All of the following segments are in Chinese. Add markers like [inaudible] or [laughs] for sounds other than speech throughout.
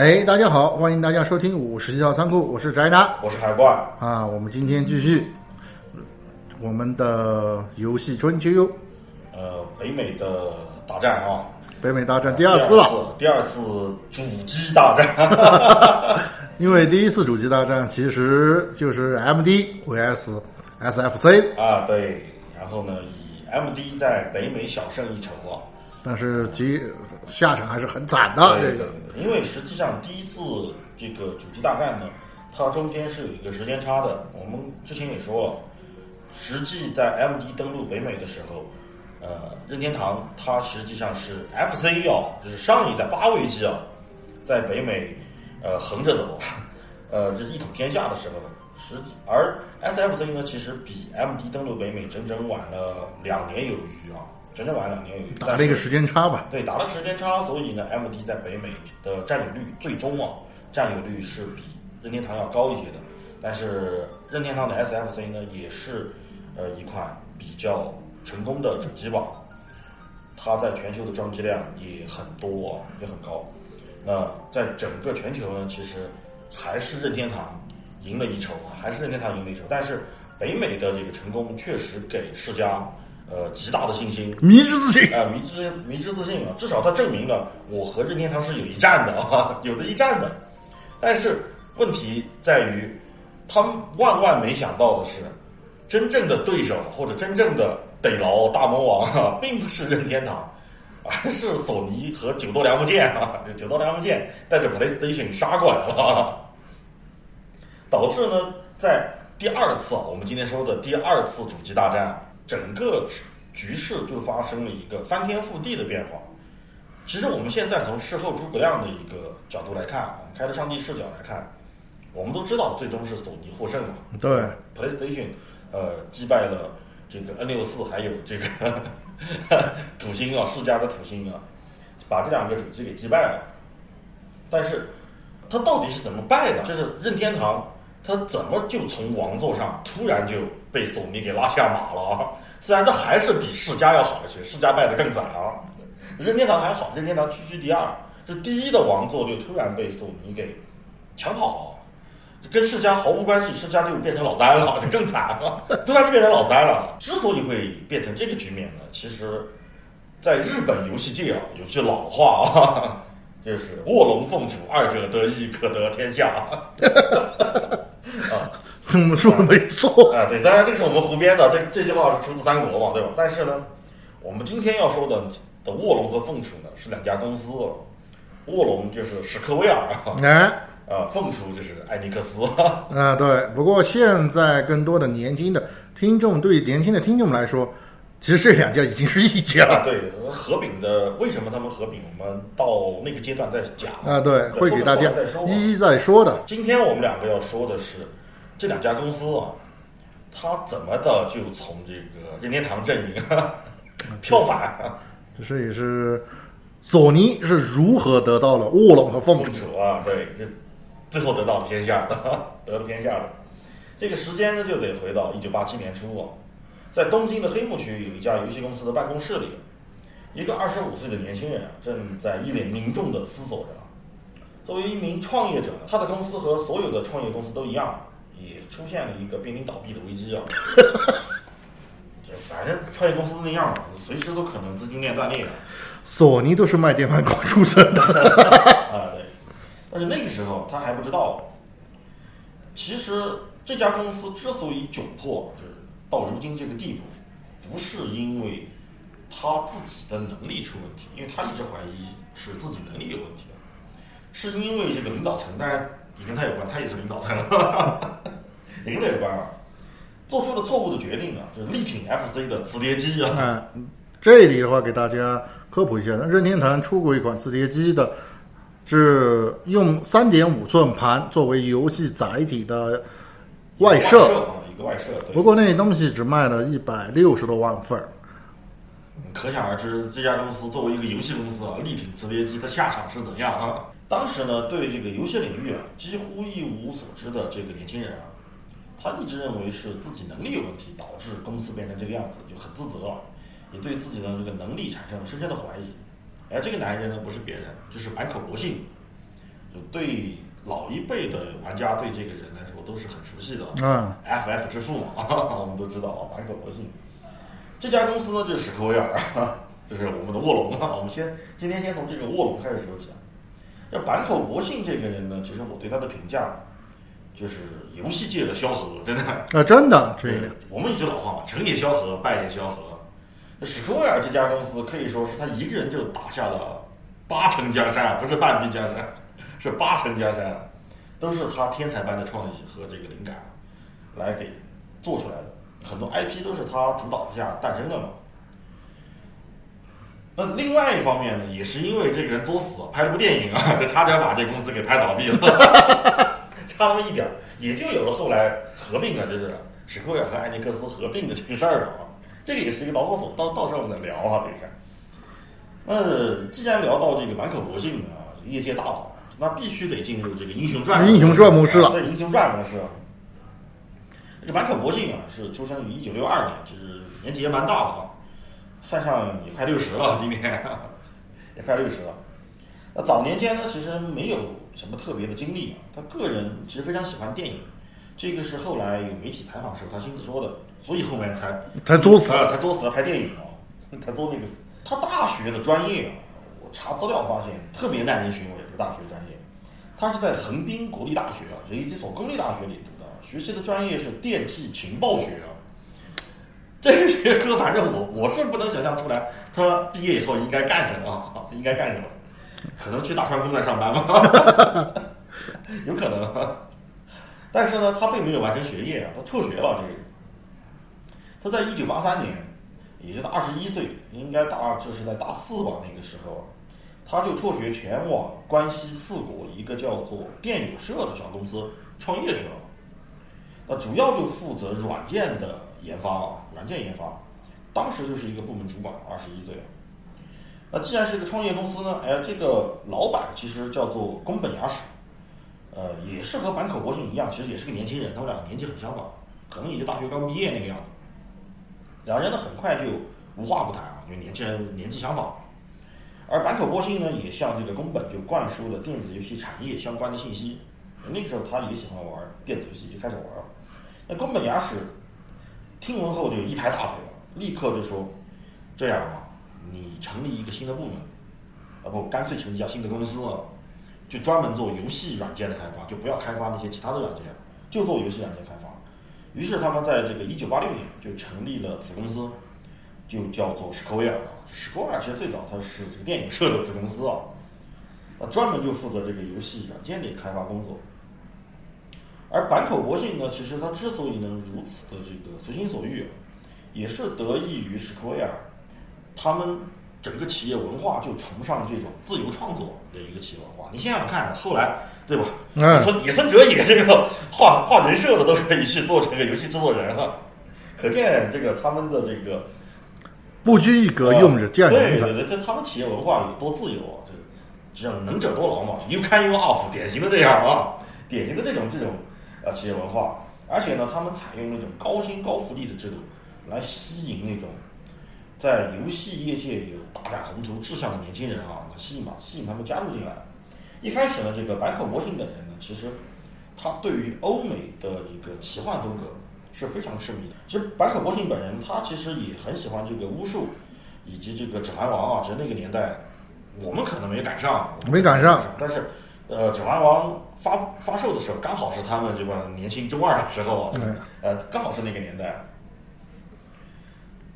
哎，大家好，欢迎大家收听五十七号仓库，我是宅男我是海怪。啊。我们今天继续我们的游戏春秋，呃，北美的大战啊，北美大战第第二次了。第二次主机大战。[laughs] 因为第一次主机大战其实就是 MD vs SFC，啊，对，然后呢，以 MD 在北美小胜一筹啊。但是结下场还是很惨的。这个对，因为实际上第一次这个主机大战呢，它中间是有一个时间差的。我们之前也说了，实际在 MD 登陆北美的时候，呃，任天堂它实际上是 FC 啊，就是上一代八位机啊，在北美呃横着走，[laughs] 呃，这是一统天下的时候。实际而 SFC 呢，其实比 MD 登陆北美整整晚了两年有余啊，整整晚了两年有。打了一个时间差吧。对，打了时间差，所以呢，MD 在北美的占有率最终啊，占有率是比任天堂要高一些的。但是任天堂的 SFC 呢，也是呃一款比较成功的主机吧，它在全球的装机量也很多啊，也很高。那在整个全球呢，其实还是任天堂赢了一筹啊，还是任天堂赢了一筹。但是北美的这个成功确实给世嘉呃极大的信心，迷之自信，啊，迷之迷之自信啊，至少他证明了我和任天堂是有一战的啊，[laughs] 有的一战的。但是问题在于，他们万万没想到的是，真正的对手或者真正的逮牢大魔王啊，[laughs] 并不是任天堂，而是索尼和九头良木剑啊，九头良木剑带着 PlayStation 杀过来了啊，导致呢，在第二次啊，我们今天说的第二次主机大战，整个局势就发生了一个翻天覆地的变化。其实我们现在从事后诸葛亮的一个角度来看，我们开着上帝视角来看，我们都知道最终是索尼获胜了对，，PlayStation 呃击败了这个 N 六四，还有这个土星啊，世嘉的土星啊，把这两个主机给击败了。但是它到底是怎么败的？就是任天堂，他怎么就从王座上突然就被索尼给拉下马了？虽然他还是比世嘉要好一些，世嘉败得更惨啊。任天堂还好，任天堂屈居第二，这第一的王座就突然被索尼给抢跑了，跟世嘉毫无关系，世嘉就变成老三了，就更惨了，突然就变成老三了。之所以会变成这个局面呢，其实在日本游戏界啊，有句老话啊，[laughs] 就是卧龙凤雏，二者得一，可得天下。啊，我们说的没错。啊，对，当然这是我们胡编的，这这句话是出自三国嘛，对吧？但是呢，我们今天要说的的卧龙和凤雏呢是两家公司，卧龙就是史克威尔啊，哎，啊，凤雏就是艾尼克斯。[laughs] 啊，对。不过现在更多的年轻的听众，对于年轻的听众来说，其实这两家已经是一家啊，对，合并的为什么他们合并？我们到那个阶段再讲啊，对，会给大家一一再说的。今天我们两个要说的是这两家公司啊，它怎么的就从这个任天堂阵营 [laughs] 跳反啊这是也是索尼是如何得到了卧龙和凤雏。啊，对，这最后得到了天下的，[laughs] 得了天下的。这个时间呢，就得回到一九八七年初啊，在东京的黑木区有一家游戏公司的办公室里，一个二十五岁的年轻人啊，正在一脸凝重的思索着。作为一名创业者，他的公司和所有的创业公司都一样，也出现了一个濒临倒闭的危机啊。[laughs] 就反正创业公司那样嘛，随时都可能资金链断裂的。索尼都是卖电饭锅出身的。[laughs] 啊，对。但是那个时候他还不知道，其实这家公司之所以窘迫，就是到如今这个地步，不是因为他自己的能力出问题，因为他一直怀疑是自己能力有问题，是因为这个领导层，当然也跟他有关，他也是领导层，[laughs] 也跟他有关啊。做出了错误的决定啊，就是力挺 FC 的磁碟机啊，啊，这里的话给大家科普一下，任天堂出过一款磁碟机的，是用三点五寸盘作为游戏载体的外设设，啊，一个外设，不过那东西只卖了一百六十多万份儿。可想而知，这家公司作为一个游戏公司啊，力挺磁碟机，它下场是怎样啊？当时呢，对这个游戏领域啊几乎一无所知的这个年轻人啊，他一直认为是自己能力有问题，导致公司变成这个样子，就很自责了，也对自己的这个能力产生了深深的怀疑。而，这个男人呢，不是别人，就是坂口博信。就对老一辈的玩家对这个人来说都是很熟悉的。嗯 FF 之父嘛，我们都知道啊，坂口博信。这家公司呢，就是史克威尔，就是我们的卧龙啊。我们先今天先从这个卧龙开始说起啊。这坂口博信这个人呢，其实我对他的评价就是游戏界的萧何，真的。啊，真的这个，我们一句老话嘛，成也萧何，败也萧何。那史克威尔这家公司可以说是他一个人就打下了八成江山，不是半壁江山，[laughs] 是八成江山，都是他天才般的创意和这个灵感来给做出来的。很多 IP 都是他主导下诞生的嘛。那另外一方面呢，也是因为这个人作死，拍了部电影啊，就差点把这公司给拍倒闭了，[laughs] 差那么一点儿，也就有了后来合并啊，就是史克和艾尼克斯合并的这个事儿了啊。这个也是一个导火索，到到时候我们再聊啊这个事儿。那既然聊到这个满口博信啊，业界大佬，那必须得进入这个英雄传 [laughs] 英雄传模式了对，英雄传模式。这个满口博信啊，是出生于一九六二年，就是年纪也蛮大的啊，算上也快六十了，今年 [laughs] 也快六十了。那早年间呢，其实没有什么特别的经历啊，他个人其实非常喜欢电影，这个是后来有媒体采访时候他亲自说的，所以后面才 [laughs] 才作死。啊，才作死了拍电影啊，[laughs] 他做那个，他大学的专业啊，我查资料发现特别耐人寻味，这个大学专业，他是在横滨国立大学啊，这一所公立大学里读的，学习的专业是电气情报学啊。这个学科，反正我我是不能想象出来，他毕业以后应该干什么，啊应该干什么？可能去大川工专上班吗？[laughs] 有可能。但是呢，他并没有完成学业啊，他辍学了。这个人，他在一九八三年，也就是二十一岁，应该大就是在大四吧那个时候，他就辍学前往关西四国一个叫做电友社的小公司创业去了。那主要就负责软件的研发啊，软件研发，当时就是一个部门主管，二十一岁。那既然是个创业公司呢，哎，这个老板其实叫做宫本雅史，呃，也是和坂口博信一样，其实也是个年轻人，他们两个年纪很相仿，可能也就大学刚毕业那个样子。两人呢很快就无话不谈啊，因为年轻人年纪相仿。而坂口博信呢，也向这个宫本就灌输了电子游戏产业相关的信息。那个时候他也喜欢玩电子游戏，就开始玩了。那宫本雅史听闻后就一拍大腿，立刻就说：“这样啊，你成立一个新的部门，啊不，干脆成立一家新的公司，就专门做游戏软件的开发，就不要开发那些其他的软件，就做游戏软件开发。”于是他们在这个一九八六年就成立了子公司，就叫做史克威尔。史克威尔其实最早它是这个电影社的子公司啊，啊专门就负责这个游戏软件的开发工作。而坂口博信呢，其实他之所以能如此的这个随心所欲，也是得益于史克威尔，他们整个企业文化就崇尚这种自由创作的一个企业文化。你想想看，后来对吧？野嗯，村野村哲也这个画画人设的都可以去做这个游戏制作人了，可见这个他们的这个不拘一格，用着这样。对对对，这他们企业文化有多自由啊？这只要能者多劳嘛，you can you off，典型的这样啊，典型的这种这种呃企业文化。而且呢，他们采用那种高薪高福利的制度，来吸引那种在游戏业界有大展宏图志向的年轻人啊，来吸引嘛，吸引他们加入进来。一开始呢，这个坂口博信等人呢，其实他对于欧美的这个奇幻风格是非常痴迷的。其实坂口博信本人他其实也很喜欢这个巫术，以及这个指环王啊，只是那个年代我们可能没赶上，没赶上，但是呃，指环王发发售的时候，刚好是他们这帮年轻中二的时候啊，对呃，刚好是那个年代。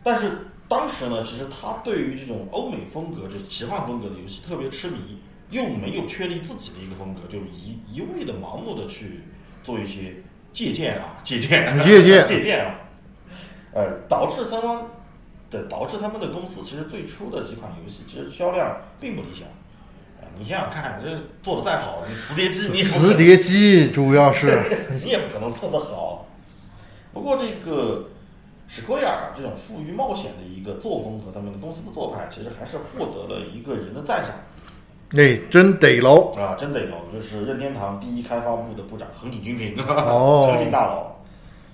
但是当时呢，其实他对于这种欧美风格，就是奇幻风格的游戏特别痴迷，又没有确立自己的一个风格，就一一味的盲目的去做一些借鉴啊，[laughs] [laughs] 借鉴，借鉴借鉴啊，呃，导致他们的导致他们的公司其实最初的几款游戏其实销量并不理想。啊你想想看，这做的再好，你磁碟机 [laughs] 你磁碟机主要是你也不可能做得好。不过这个史克威尔这种富于冒险的一个作风和他们的公司的做派，其实还是获得了一个人的赞赏那，真得喽。啊！真得喽，就是任天堂第一开发部的部长横井军平，哦 [laughs] 横井大佬。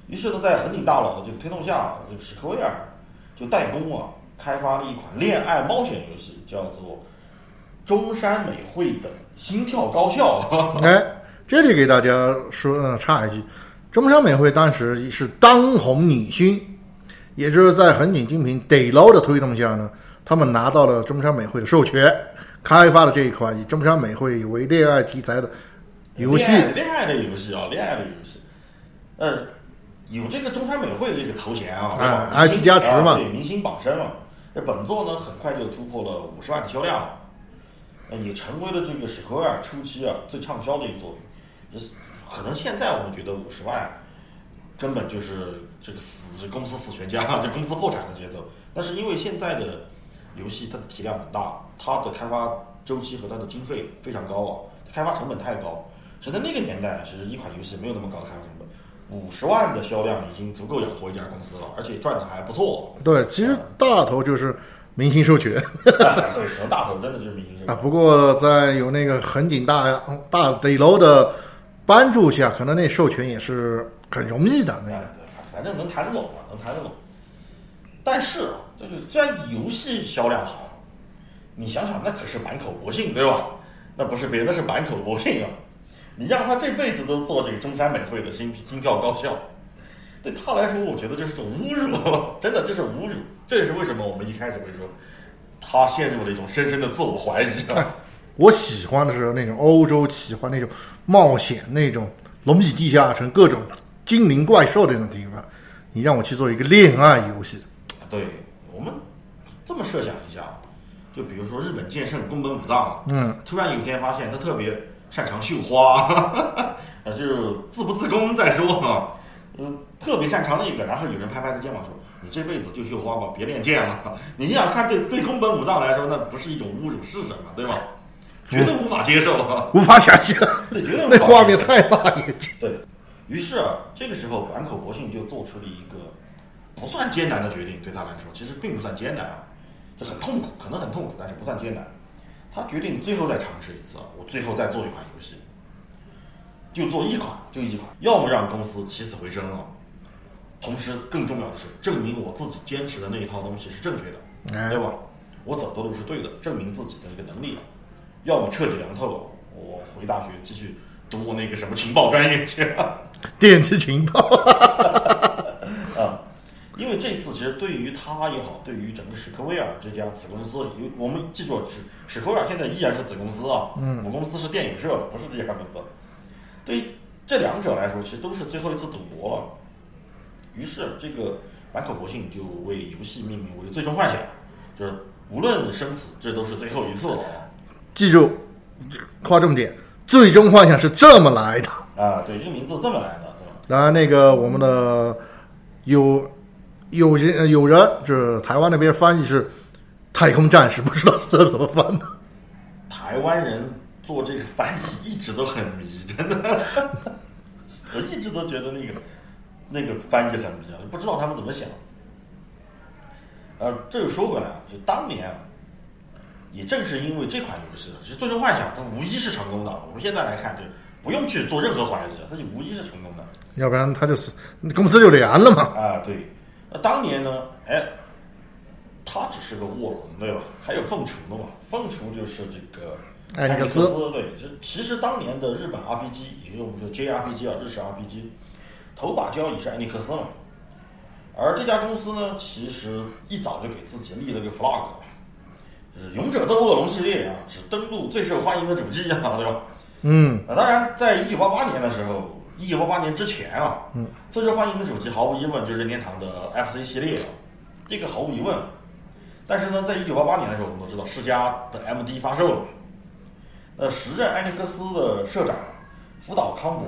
于是呢，在横井大佬的这个推动下，这个史克威尔就代工啊，开发了一款恋爱冒险游戏，叫做中山美惠的心跳高校。[laughs] 哎，这里给大家说呃插一句，中山美惠当时是当红女星，也就是在横井精品 d 楼的推动下呢，他们拿到了中山美惠的授权，开发了这一款以中山美惠为恋爱题材的游戏。恋爱恋爱类游戏啊，恋爱的游戏，呃，有这个中山美惠这个头衔啊，对吧啊 IP 加持嘛啊对，明星榜身嘛。这本作呢，很快就突破了五十万的销量，呃也成为了这个史克威尔初期啊最畅销的一个作品。就是可能现在我们觉得五十万根本就是这个死公司死全家，[laughs] 这公司破产的节奏。但是因为现在的游戏它的体量很大，它的开发周期和它的经费非常高啊，开发成本太高。只在那个年代，其实一款游戏没有那么高的开发成本，五十万的销量已经足够养活一家公司了，而且赚的还不错。对，其实大头就是明星授权 [laughs] 对，可能大头真的就是明星啊。不过在有那个横井大大 d 楼的帮助下，可能那授权也是很容易的。那哎，个对，反正能谈得拢嘛，能谈得拢。但是啊，这个虽然游戏销量好，你想想，那可是满口博信对吧？那不是别人，那是满口博信啊。你让他这辈子都做这个中山美惠的心心跳高校，对他来说，我觉得这是种侮辱，[laughs] 真的这是侮辱。这也是为什么我们一开始会说他陷入了一种深深的自我怀疑啊。我喜欢的是那种欧洲奇幻、那种冒险、那种龙与地下城、各种精灵怪兽的那种地方。你让我去做一个恋爱游戏，对我们这么设想一下，就比如说日本剑圣宫本武藏，嗯，突然有一天发现他特别擅长绣花，[laughs] 呃，就是自不自宫再说啊，嗯，特别擅长那个，然后有人拍拍他肩膀说：“你这辈子就绣花吧，别练剑了。[laughs] ”你想想看，对对宫本武藏来说，那不是一种侮辱是什么，对吧？绝对无法接受啊！无法想象，对，绝对无那画面太辣眼睛。对于是啊，这个时候坂口博信就做出了一个不算艰难的决定，对他来说其实并不算艰难啊，就很痛苦，可能很痛苦，但是不算艰难。他决定最后再尝试一次啊，我最后再做一款游戏，就做一款，就一款，要么让公司起死回生啊，同时更重要的是证明我自己坚持的那一套东西是正确的，哎对吧？我走的路是对的，证明自己的这个能力了。要么彻底凉透了，我回大学继续读我那个什么情报专业去。电子情报，[laughs] 啊，因为这次其实对于他也好，对于整个史克威尔这家子公司，有我们记住史史克威尔现在依然是子公司啊，嗯母公司是电影社，不是这家公司。对于这两者来说，其实都是最后一次赌博了。于是，这个坂口博信就为游戏命名为《最终幻想》，就是无论生死，这都是最后一次了啊。记住，划重点，最终幻想是这么来的。啊，对，这个名字这么来的，然，那个我们的有有人有人就是台湾那边翻译是太空战士，不知道这怎么翻的。台湾人做这个翻译一直都很迷，真的，[laughs] 我一直都觉得那个那个翻译很迷啊，不知道他们怎么想。呃，这就说回来啊，就当年啊，也正是因为这款游戏，其实《最终幻想》它无疑是成功的。我们现在来看，就不用去做任何怀疑，它就无疑是成功的。要不然它就是，公司就凉了嘛。啊，对。那当年呢，哎，他只是个卧龙，对吧？还有凤雏的嘛，凤雏就是这个艾尼克斯斯，对，就其实当年的日本 RPG，也就是我们说 JRPG 啊，日式 RPG，头把交椅是艾尼克斯嘛。而这家公司呢，其实一早就给自己立了个 flag，就是《勇者斗恶龙》系列啊，只登陆最受欢迎的主机啊，对吧？嗯，啊，当然，在一九八八年的时候，一九八八年之前啊，嗯，最受欢迎的主机毫无疑问就是任天堂的 FC 系列，这个毫无疑问。但是呢，在一九八八年的时候，我们都知道世嘉的 MD 发售了，呃，时任艾尼克斯的社长福岛康博，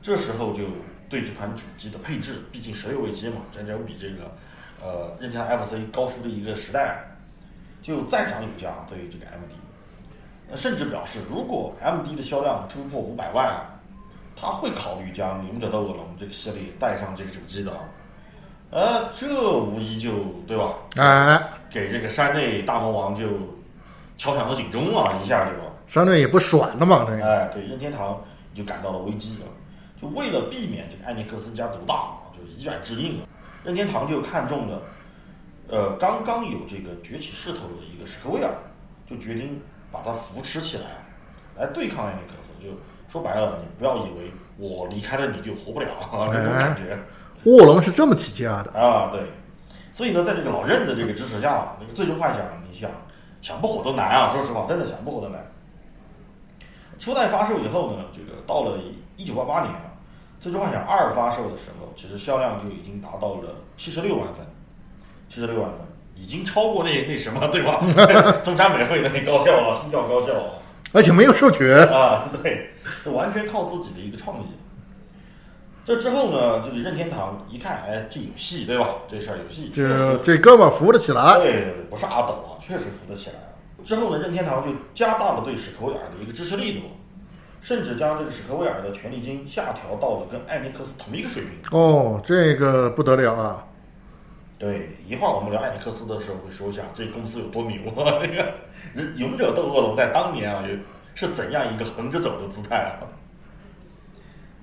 这时候就对这款主机的配置，毕竟十六位机嘛，整整比这个呃任天堂 FC 高出了一个时代，就赞赏有加对这个 MD。呃甚至表示，如果 MD 的销量突破五百万，他会考虑将《勇者斗恶龙》这个系列带上这个主机的。呃，这无疑就对吧？哎，给这个山内大魔王就敲响了警钟啊，一下就。山内也不爽了嘛，这个。哎，对，任天堂就感到了危机啊，就为了避免这个艾尼克斯家独大啊，就以软制硬啊，任天堂就看中了，呃，刚刚有这个崛起势头的一个史克威尔，就决定把它扶持起来，来对抗艾尼克斯。就说白了，你不要以为我离开了你就活不了啊，[laughs] 哎这种感觉。卧龙是这么起家的，啊，对，所以呢，在这个老任的这个支持下，那个最终幻想，你想想不火都难啊！说实话，真的想不火都难。初代发售以后呢，这个到了一九八八年啊，最终幻想二发售的时候，其实销量就已经达到了七十六万份，七十六万份，已经超过那那什么对吧？[laughs] 中山美惠的那高校了，新教高校了。而且没有授权。啊，对，是完全靠自己的一个创意。这之后呢，这个任天堂一看，哎，这有戏，对吧？这事儿有戏，确这实，这哥们儿扶得起来，对不是阿斗啊，确实扶得起来了。之后呢，任天堂就加大了对史克威尔的一个支持力度，甚至将这个史克威尔的权利金下调到了跟艾尼克斯同一个水平。哦，这个不得了啊！对，一会儿我们聊艾尼克斯的时候会说一下这公司有多牛啊！这个人《勇者斗恶龙》在当年啊，有是怎样一个横着走的姿态啊？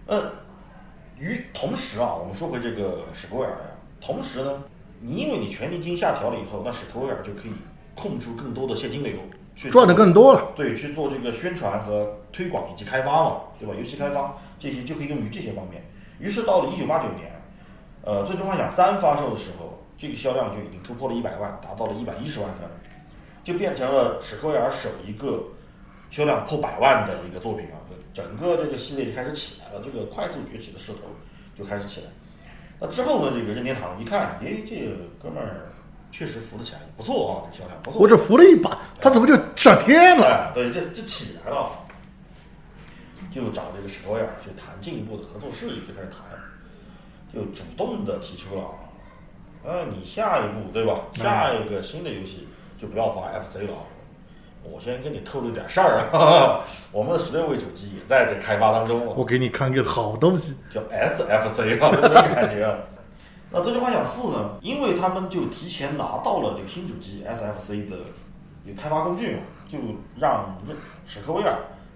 呃，与同时啊，我们说回这个史克威尔来啊，同时呢，你因为你权利金下调了以后，那史克威尔就可以控出更多的现金流去赚的更多了。对，去做这个宣传和推广以及开发嘛，对吧？游戏开发这些就可以用于这些方面。于是到了一九八九年，呃，《最终幻想三》发售的时候，这个销量就已经突破了一百万，达到了一百一十万份，就变成了史克威尔首一个销量破百万的一个作品啊！整个这个系列就开始起来了，这个快速崛起的势头就开始起来。那之后呢，这个任天堂一看，诶，这个哥们儿确实扶得起来，不错啊，这销量不错。我只扶了一把，他怎么就上天了？哎，对，这这起来了，就找这个史克威尔去谈进一步的合作事宜，就开始谈，就主动的提出了，呃，你下一步对吧？下一个新的游戏就不要发 FC 了，我先跟你透露点事儿啊，[laughs] 我们的十六位主机也在这开发当中，我给你看个好东西。叫 SFC 啊，[laughs] 这种感觉啊。那《最终幻想四》呢？因为他们就提前拿到了这个新主机 SFC 的一个开发工具嘛，就让任史克威尔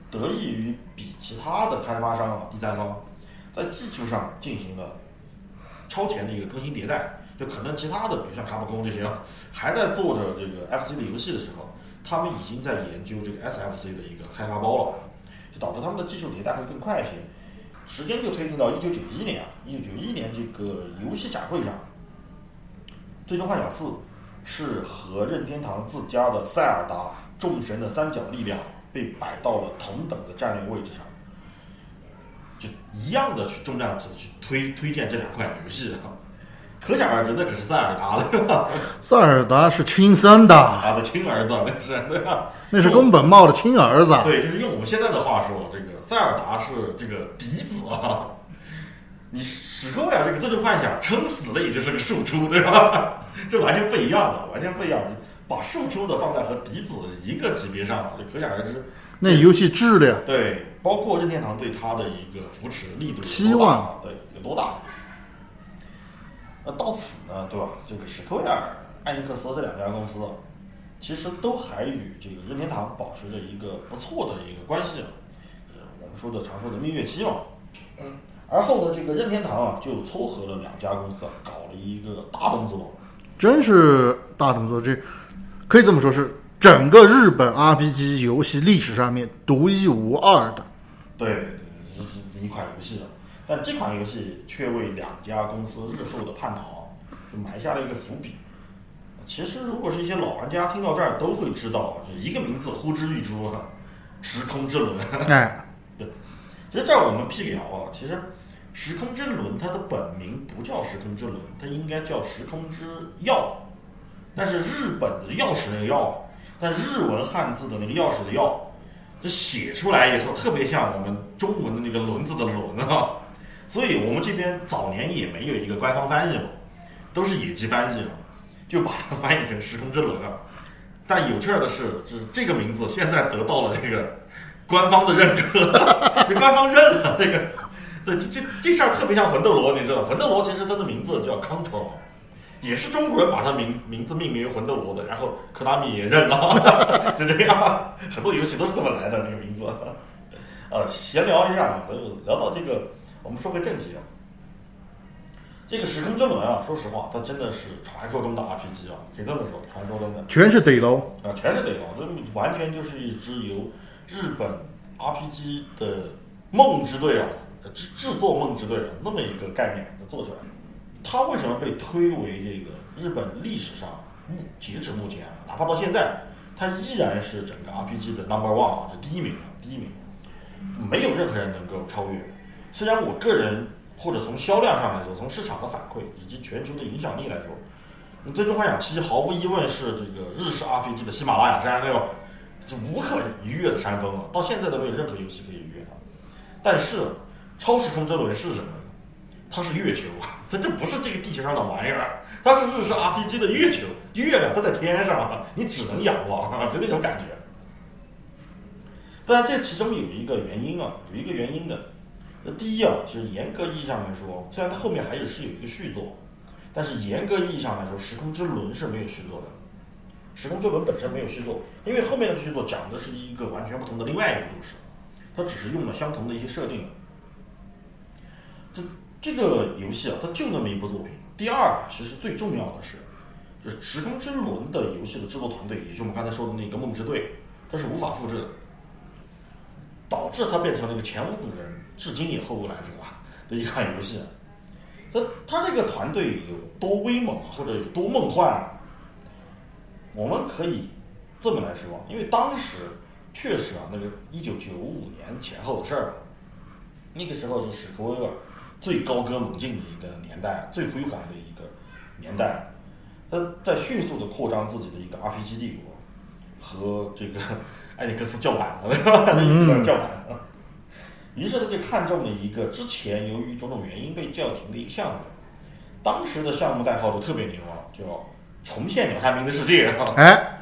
得益于比其他的开发商啊、第三方在技术上进行了超前的一个更新迭代。就可能其他的，比如像卡普空这些，还在做着这个 FC 的游戏的时候，他们已经在研究这个 SFC 的一个开发包了，就导致他们的技术迭代会更快一些。时间就推进到一九九一年啊，一九九一年这个游戏展会上，《最终幻想四》是和任天堂自家的塞尔达众神的三角力量被摆到了同等的战略位置上，就一样的去重量级去推推荐这两款游戏啊，可想而知，那可是塞尔达的对吧？[laughs] 塞尔达是亲生的，他的亲儿子那是对吧？那是宫本茂的亲儿子。对，就是用我们现在的话说，这个塞尔达是这个嫡子啊。你史克威尔这个最终幻想撑死了也就是个庶出，对吧？这完全不一样的，完全不一样的。把庶出的放在和嫡子一个级别上，就可想而知。那游戏质量，对，包括任天堂对他的一个扶持力度期望，对，有多大？那到此呢，对吧？这个史克威尔、艾尼克斯这两家公司啊，其实都还与这个任天堂保持着一个不错的一个关系啊。呃，我们说的常说的蜜月期嘛。嗯，而后呢，这个任天堂啊，就撮合了两家公司啊，搞了一个大动作。真是大动作。这可以这么说，是整个日本 RPG 游戏历史上面独一无二的。对对对，是一款游戏了。但这款游戏却为两家公司日后的叛逃就埋下了一个伏笔。其实，如果是一些老玩家听到这儿都会知道，就一个名字呼之欲出啊，时空之轮。哎，[laughs] 其实这儿我们辟谣啊，其实时空之轮它的本名不叫时空之轮，它应该叫时空之钥。但是日本的钥匙那个钥，但日文汉字的那个钥匙的钥，这写出来以后特别像我们中文的那个轮子的轮啊，所以我们这边早年也没有一个官方翻译嘛，都是野鸡翻译嘛，就把它翻译成时空之轮了。但有趣的是，就是这个名字现在得到了这个官方的认可，[laughs] 这官方认了这个。对，这这这事儿特别像魂斗罗，你知道，魂斗罗其实它的名字叫 Control，也是中国人把它名名字命名为魂斗罗的，然后科纳米也认了，[laughs] 就这样，很多游戏都是这么来的这个名字。呃，闲聊一下嘛，等聊到这个，我们说回正题啊。这个时空之轮啊，说实话，它真的是传说中的 RPG 啊，可以这么说，传说中的。全是得楼。啊，全是得龙，这完全就是一支由日本 RPG 的梦之队啊，制制作梦之队啊，那么一个概念就做出来。它为什么被推为这个日本历史上目截止目前啊，哪怕到现在，它依然是整个 RPG 的 number one 啊，是第一名啊，第一名，没有任何人能够超越。虽然我个人或者从销量上来说，从市场的反馈以及全球的影响力来说，你最终幻想七毫无疑问是这个日式 RPG 的喜马拉雅山，对吧？是无可逾越的山峰啊！到现在都没有任何游戏可以逾越它。但是，超时空之轮是什么？它是月球，它这不是这个地球上的玩意儿，它是日式 [laughs] RPG 的月球，月亮它在天上，你只能仰望，就那种感觉。当然，这其中有一个原因啊，有一个原因的。那第一啊，其实严格意义上来说，虽然它后面还有是有一个续作，但是严格意义上来说，时空之轮是没有续作的。时空之轮本身没有续作，因为后面的续作讲的是一个完全不同的另外一个故事，它只是用了相同的一些设定。这这个游戏啊，它就那么一部作品。第二，其实最重要的是，就是时空之轮的游戏的制作团队，也就我们刚才说的那个梦之队，它是无法复制的。导致它变成了一个前无古人、至今也后无来者 [laughs] 的一款游戏。它它这个团队有多威猛或者有多梦幻？我们可以这么来说，因为当时确实啊，那个一九九五年前后的事儿，那个时候是史克威尔最高歌猛进的一个年代，最辉煌的一个年代。他在迅速的扩张自己的一个 RPG 帝国和这个。[laughs] 艾尼克斯叫板了，对吧？一直 [laughs] 叫板。于是他就看中了一个之前由于种种原因被叫停的一个项目，当时的项目代号都特别牛啊，叫“重现鸟山明的世界”。哎，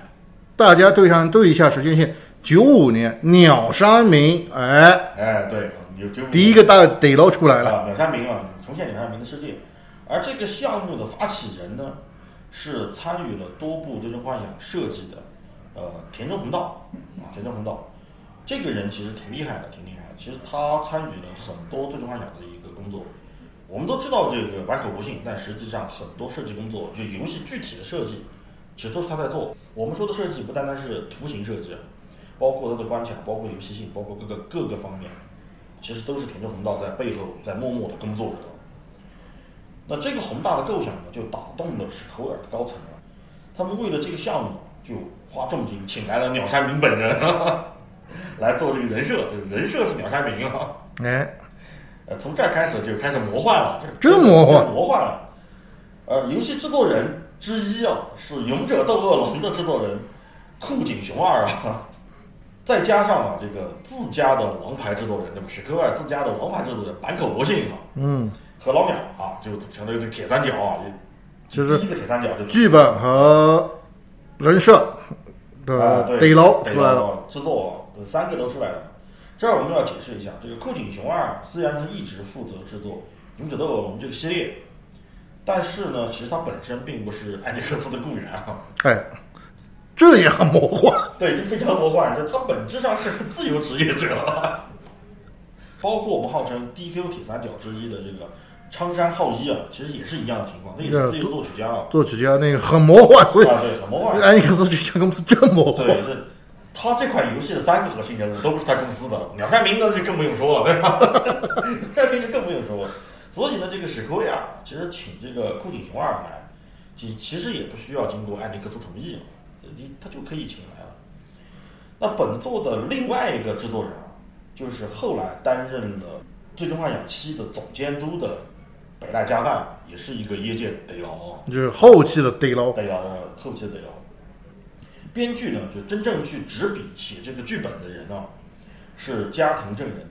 大家对上对一下时间线，九五年鸟山明，哎哎，对，有九第一个大逮捞出来了，鸟山明啊，重现鸟山明的世界。而这个项目的发起人呢，是参与了多部最终幻想设计的。呃，田中弘道啊，田中弘道，这个人其实挺厉害的，挺厉害的。其实他参与了很多最终幻想的一个工作。我们都知道这个百口不幸，但实际上很多设计工作，就游戏具体的设计，其实都是他在做。我们说的设计不单单是图形设计，包括它的关卡，包括游戏性，包括各个各个方面，其实都是田中宏道在背后在默默的工作着。那这个宏大的构想呢，就打动了史克威尔的高层了。他们为了这个项目。就花重金请来了鸟山明本人来做这个人设，就是人设是鸟山明啊。哎，呃，从这儿开始就开始魔幻了，这真魔幻，魔幻了。呃，游戏制作人之一啊，是《勇者斗恶龙》的制作人酷井雄二啊，再加上啊这个自家的王牌制作人，对吧？史克威尔自家的王牌制作人坂口博信啊，嗯，和老鸟啊，就组成了这个铁三角啊，就是第一个铁三角，就剧本和。人设的得捞出来了，制作这三个都出来了。这儿我们要解释一下，这个酷井雄二虽然他一直负责制作《勇者斗恶龙》这个系列，但是呢，其实它本身并不是艾尼克斯的雇员啊。哎，这也很魔幻。对，这非常魔幻。就他本质上是个自由职业者，[laughs] 包括我们号称 DQ 铁三角之一的这个。苍山浩一啊，其实也是一样的情况，那也是自由作曲家啊。作曲家那个很魔幻，所以啊，对，很魔幻。艾尼克斯这家公司真魔幻。对，他这款游戏的三个核心人物都不是他公司的，[laughs] 鸟山明那就更不用说了，对吧？[laughs] 鸟山明就更不用说了。所以呢，这个史克威尔其实请这个库井雄二来，其其实也不需要经过艾尼克斯同意，你他就可以请来了。那本作的另外一个制作人啊，就是后来担任了《最终幻想七》的总监督的。北濑加饭也是一个业界得捞，就是后期的得捞，得捞，后期的得捞。编剧呢，就真正去执笔写这个剧本的人啊，是加藤正人。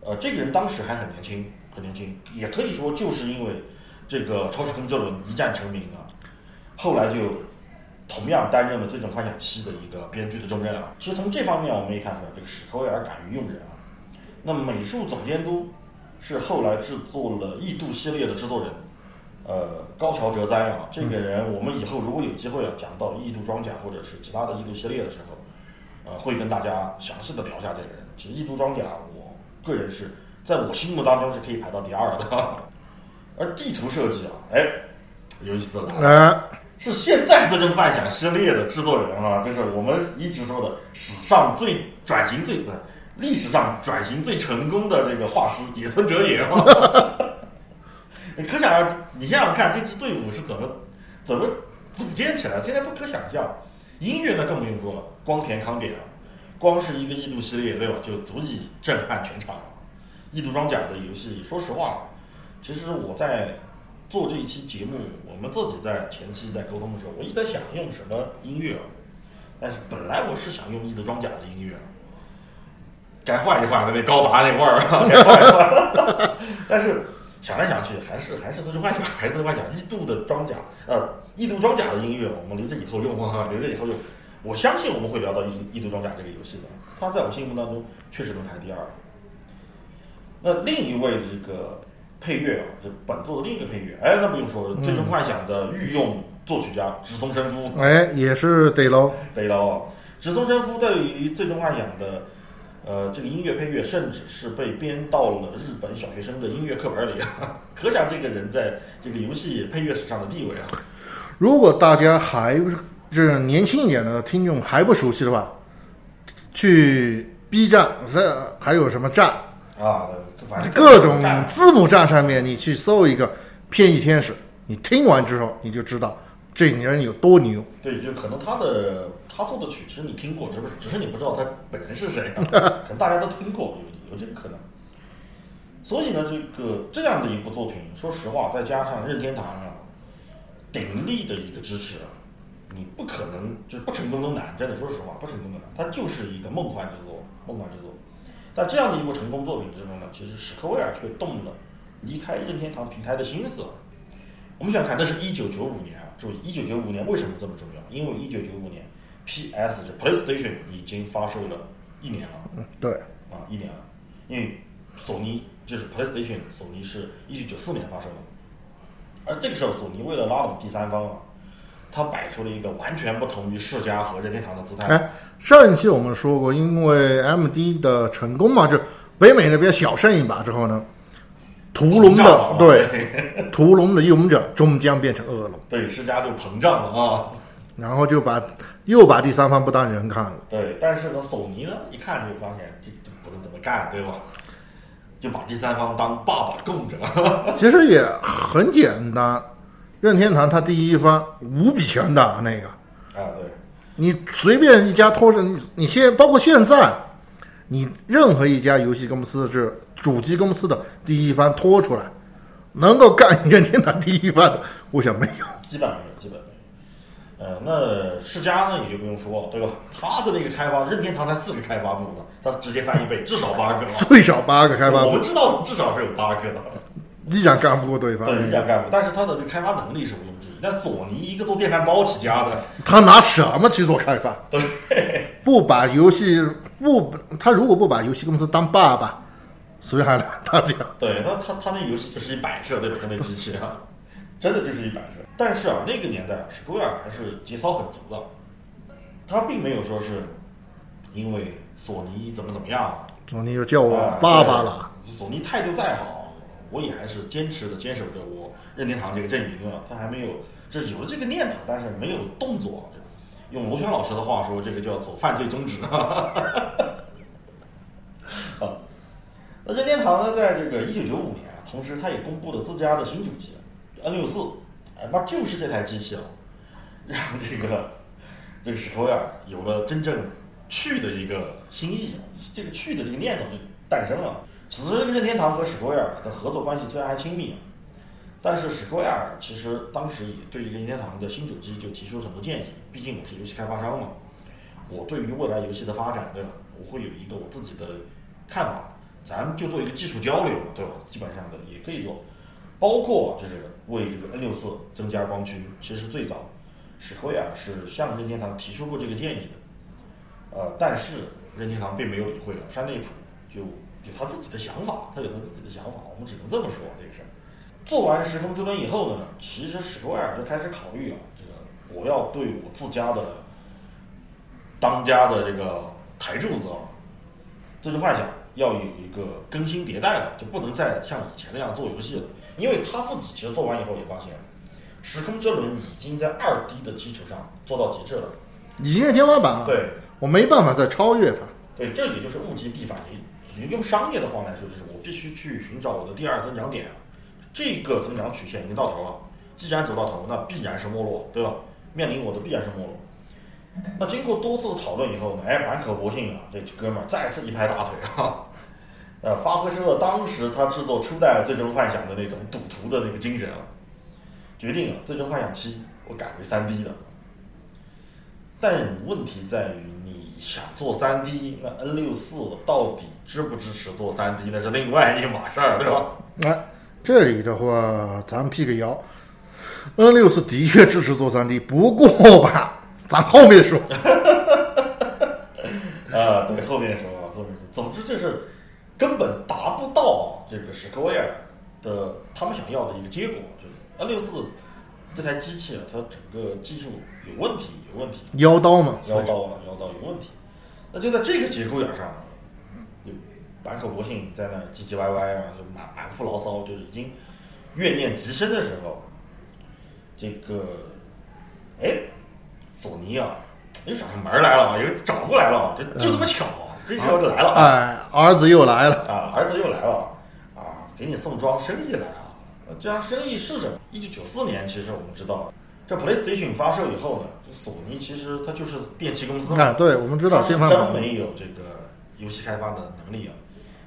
呃，这个人当时还很年轻，很年轻，也可以说就是因为这个《超时空之轮》一战成名啊，后来就同样担任了《最终幻想七》的一个编剧的重任啊。其实从这方面我们也看出来，这个史克威尔敢于用人啊。那美术总监督。是后来制作了《异度》系列的制作人，呃，高桥哲哉啊，这个人我们以后如果有机会啊，讲到《异度装甲》或者是其他的《异度》系列的时候，呃，会跟大家详细的聊一下这个人。其实《异度装甲》，我个人是在我心目当中是可以排到第二的。[laughs] 而地图设计啊，哎，有意思了，是现在《最终幻想》系列的制作人啊，就是我们一直说的史上最转型最历史上转型最成功的这个画师野村哲也啊。[laughs] 可想而知，你想想看，这支队伍是怎么怎么组建起来？现在不可想象。音乐那更不用说了，光田康典啊，光是一个异度系列，对吧，就足以震撼全场。异度装甲的游戏，说实话，其实我在做这一期节目，我们自己在前期在沟通的时候，我一直在想用什么音乐，但是本来我是想用异度装甲的音乐，该换一换了，那高达那味儿啊，[laughs] 该换一换。[laughs] 但是想来想去，还是还是最终幻想，还是最终幻想，异度的装甲，呃，异度装甲的音乐，我们留着以后用啊，留着以后用。我相信我们会聊到异异度装甲这个游戏的，它在我心目当中确实能排第二。那另一位这个配乐啊，就本作的另一个配乐，哎，那不用说，最终幻想的御用作曲家直松伸夫，哎，也是得喽。对喽，直松伸夫对于最终幻想的呃这个音乐配乐，甚至是被编到了日本小学生的音乐课本里啊，[laughs] 可想这个人在这个游戏配乐史上的地位啊。如果大家还不是就是年轻一点的听众还不熟悉的话，去 B 站这还有什么站，啊，反正各种字母站上面，你去搜一个“偏翼天使”，你听完之后你就知道这人有多牛。对，就可能他的他做的曲，其实你听过，只不是只是你不知道他本人是谁、啊，[laughs] 可能大家都听过，有有这个可能。所以呢，这个这样的一部作品，说实话，再加上任天堂啊鼎力的一个支持啊，你不可能就是不成功都难，真的，说实话，不成功都难，它就是一个梦幻之作，梦幻之作。但这样的一部成功作品之中呢，其实史克威尔却动了离开任天堂平台的心思了。我们想看，的是一九九五年啊，注意，一九九五年为什么这么重要？因为一九九五年，PS 就 PlayStation 已经发售了一年了嗯，对，啊，一年了。因为索尼就是 PlayStation，索尼是一九九四年发售的，而这个时候索尼为了拉拢第三方啊，他摆出了一个完全不同于世嘉和任天堂的姿态。哎，上一期我们说过，因为 MD 的成功嘛，就北美那边小胜一把之后呢，屠龙的对 [laughs] 屠龙的勇者终将变成恶龙，对，世家就膨胀了啊。然后就把又把第三方不当人看了。对，但是呢，索尼呢一看就发现这这不能这么干，对吧？就把第三方当爸爸供着。[laughs] 其实也很简单，任天堂它第一方无比强大，那个啊，对，你随便一家拖着你，你现包括现在，你任何一家游戏公司是主机公司的第一方拖出来，能够干任天堂第一方的，[laughs] 我想没有。基本没有，基本没有。呃，那世嘉呢也就不用说了，对吧？它的那个开发，任天堂才四个开发部呢，它直接翻一倍，至少八个。最少八个开发部我们，知道至少是有八个，依然干不过对方。对，依然干不过，但是他的这个开发能力是毋庸置疑。那索尼一个做电饭煲起家的，他拿什么去做开发？对，不把游戏不，他如果不把游戏公司当爸爸，谁还拿他讲？对，他他他那游戏就是一摆设，对吧？他那机器啊，[laughs] 真的就是一摆设。但是啊，那个年代啊，史克威尔还是节操很足的，他并没有说是因为索尼怎么怎么样啊，索尼就叫我啊爸爸了。对索尼态度再好，我也还是坚持的坚守着我任天堂这个阵营啊。他还没有，这有了这个念头，但是没有动作。这个用罗旋老师的话说，这个叫做犯罪中止。[laughs] 啊，那任天堂呢，在这个一九九五年啊，同时他也公布了自家的新主机 N 六四，哎妈，就是这台机器啊，让这个这个史克威尔有了真正去的一个心意，这个去的这个念头就诞生了。此时，任天堂和史克威尔的合作关系虽然还亲密，但是史克威尔其实当时也对任天堂的新主机就提出了很多建议，毕竟我是游戏开发商嘛，我对于未来游戏的发展，对吧？我会有一个我自己的看法，咱们就做一个技术交流，对吧？基本上的也可以做，包括就是为这个 N 六四增加光驱，其实最早史克威尔是向任天堂提出过这个建议的，呃，但是任天堂并没有理会了，山内溥就有他自己的想法，他有他自己的想法，我们只能这么说这个事儿。做完时空之轮以后呢，其实史克威尔就开始考虑啊，这个我要对我自家的当家的这个台柱子啊，最终幻想要有一个更新迭代了，就不能再像以前那样做游戏了。因为他自己其实做完以后也发现，时空之轮已经在二 D 的基础上做到极致了。已经是天花板了，对我没办法再超越它。对，这也就是物极必反。你用商业的话来说，就是我必须去寻找我的第二增长点，这个增长曲线已经到头了。既然走到头，那必然是没落，对吧？面临我的必然是没落。那经过多次讨论以后呢，哎，满口不信啊，这哥们儿再次一拍大腿啊，[laughs] 呃，发挥出了当时他制作初代《最终幻想》的那种赌徒的那个精神啊，决定了《最终幻想七》我改为三 D 的。但问题在于，你想做三 D，那 N 六四到底支不支持做三 D，那是另外一码事儿，对吧？哎，这里的话，咱们辟个谣，N 六四的确支持做三 D，不过吧。咱后面说，[laughs] 啊，对，后面说，后面说。总之，就是根本达不到这个史克威尔的他们想要的一个结果。就是 N 六四这台机器啊，它整个技术有问题，有问题。妖刀嘛，妖刀嘛，妖刀有问题。那就在这个节骨眼上，就坂口博信在那唧唧歪歪啊，就满满腹牢骚，就是已经怨念极深的时候，这个，哎。索尼啊，又找上门来了啊，又找过来了啊，就就这么巧，这时候就来了。哎，儿子又来了啊，儿子又来了啊，给你送装生意来啊。这样生意是什么？一九九四年，其实我们知道，这 PlayStation 发售以后呢，索尼其实它就是电器公司嘛。对，我们知道，它是真没有这个游戏开发的能力啊。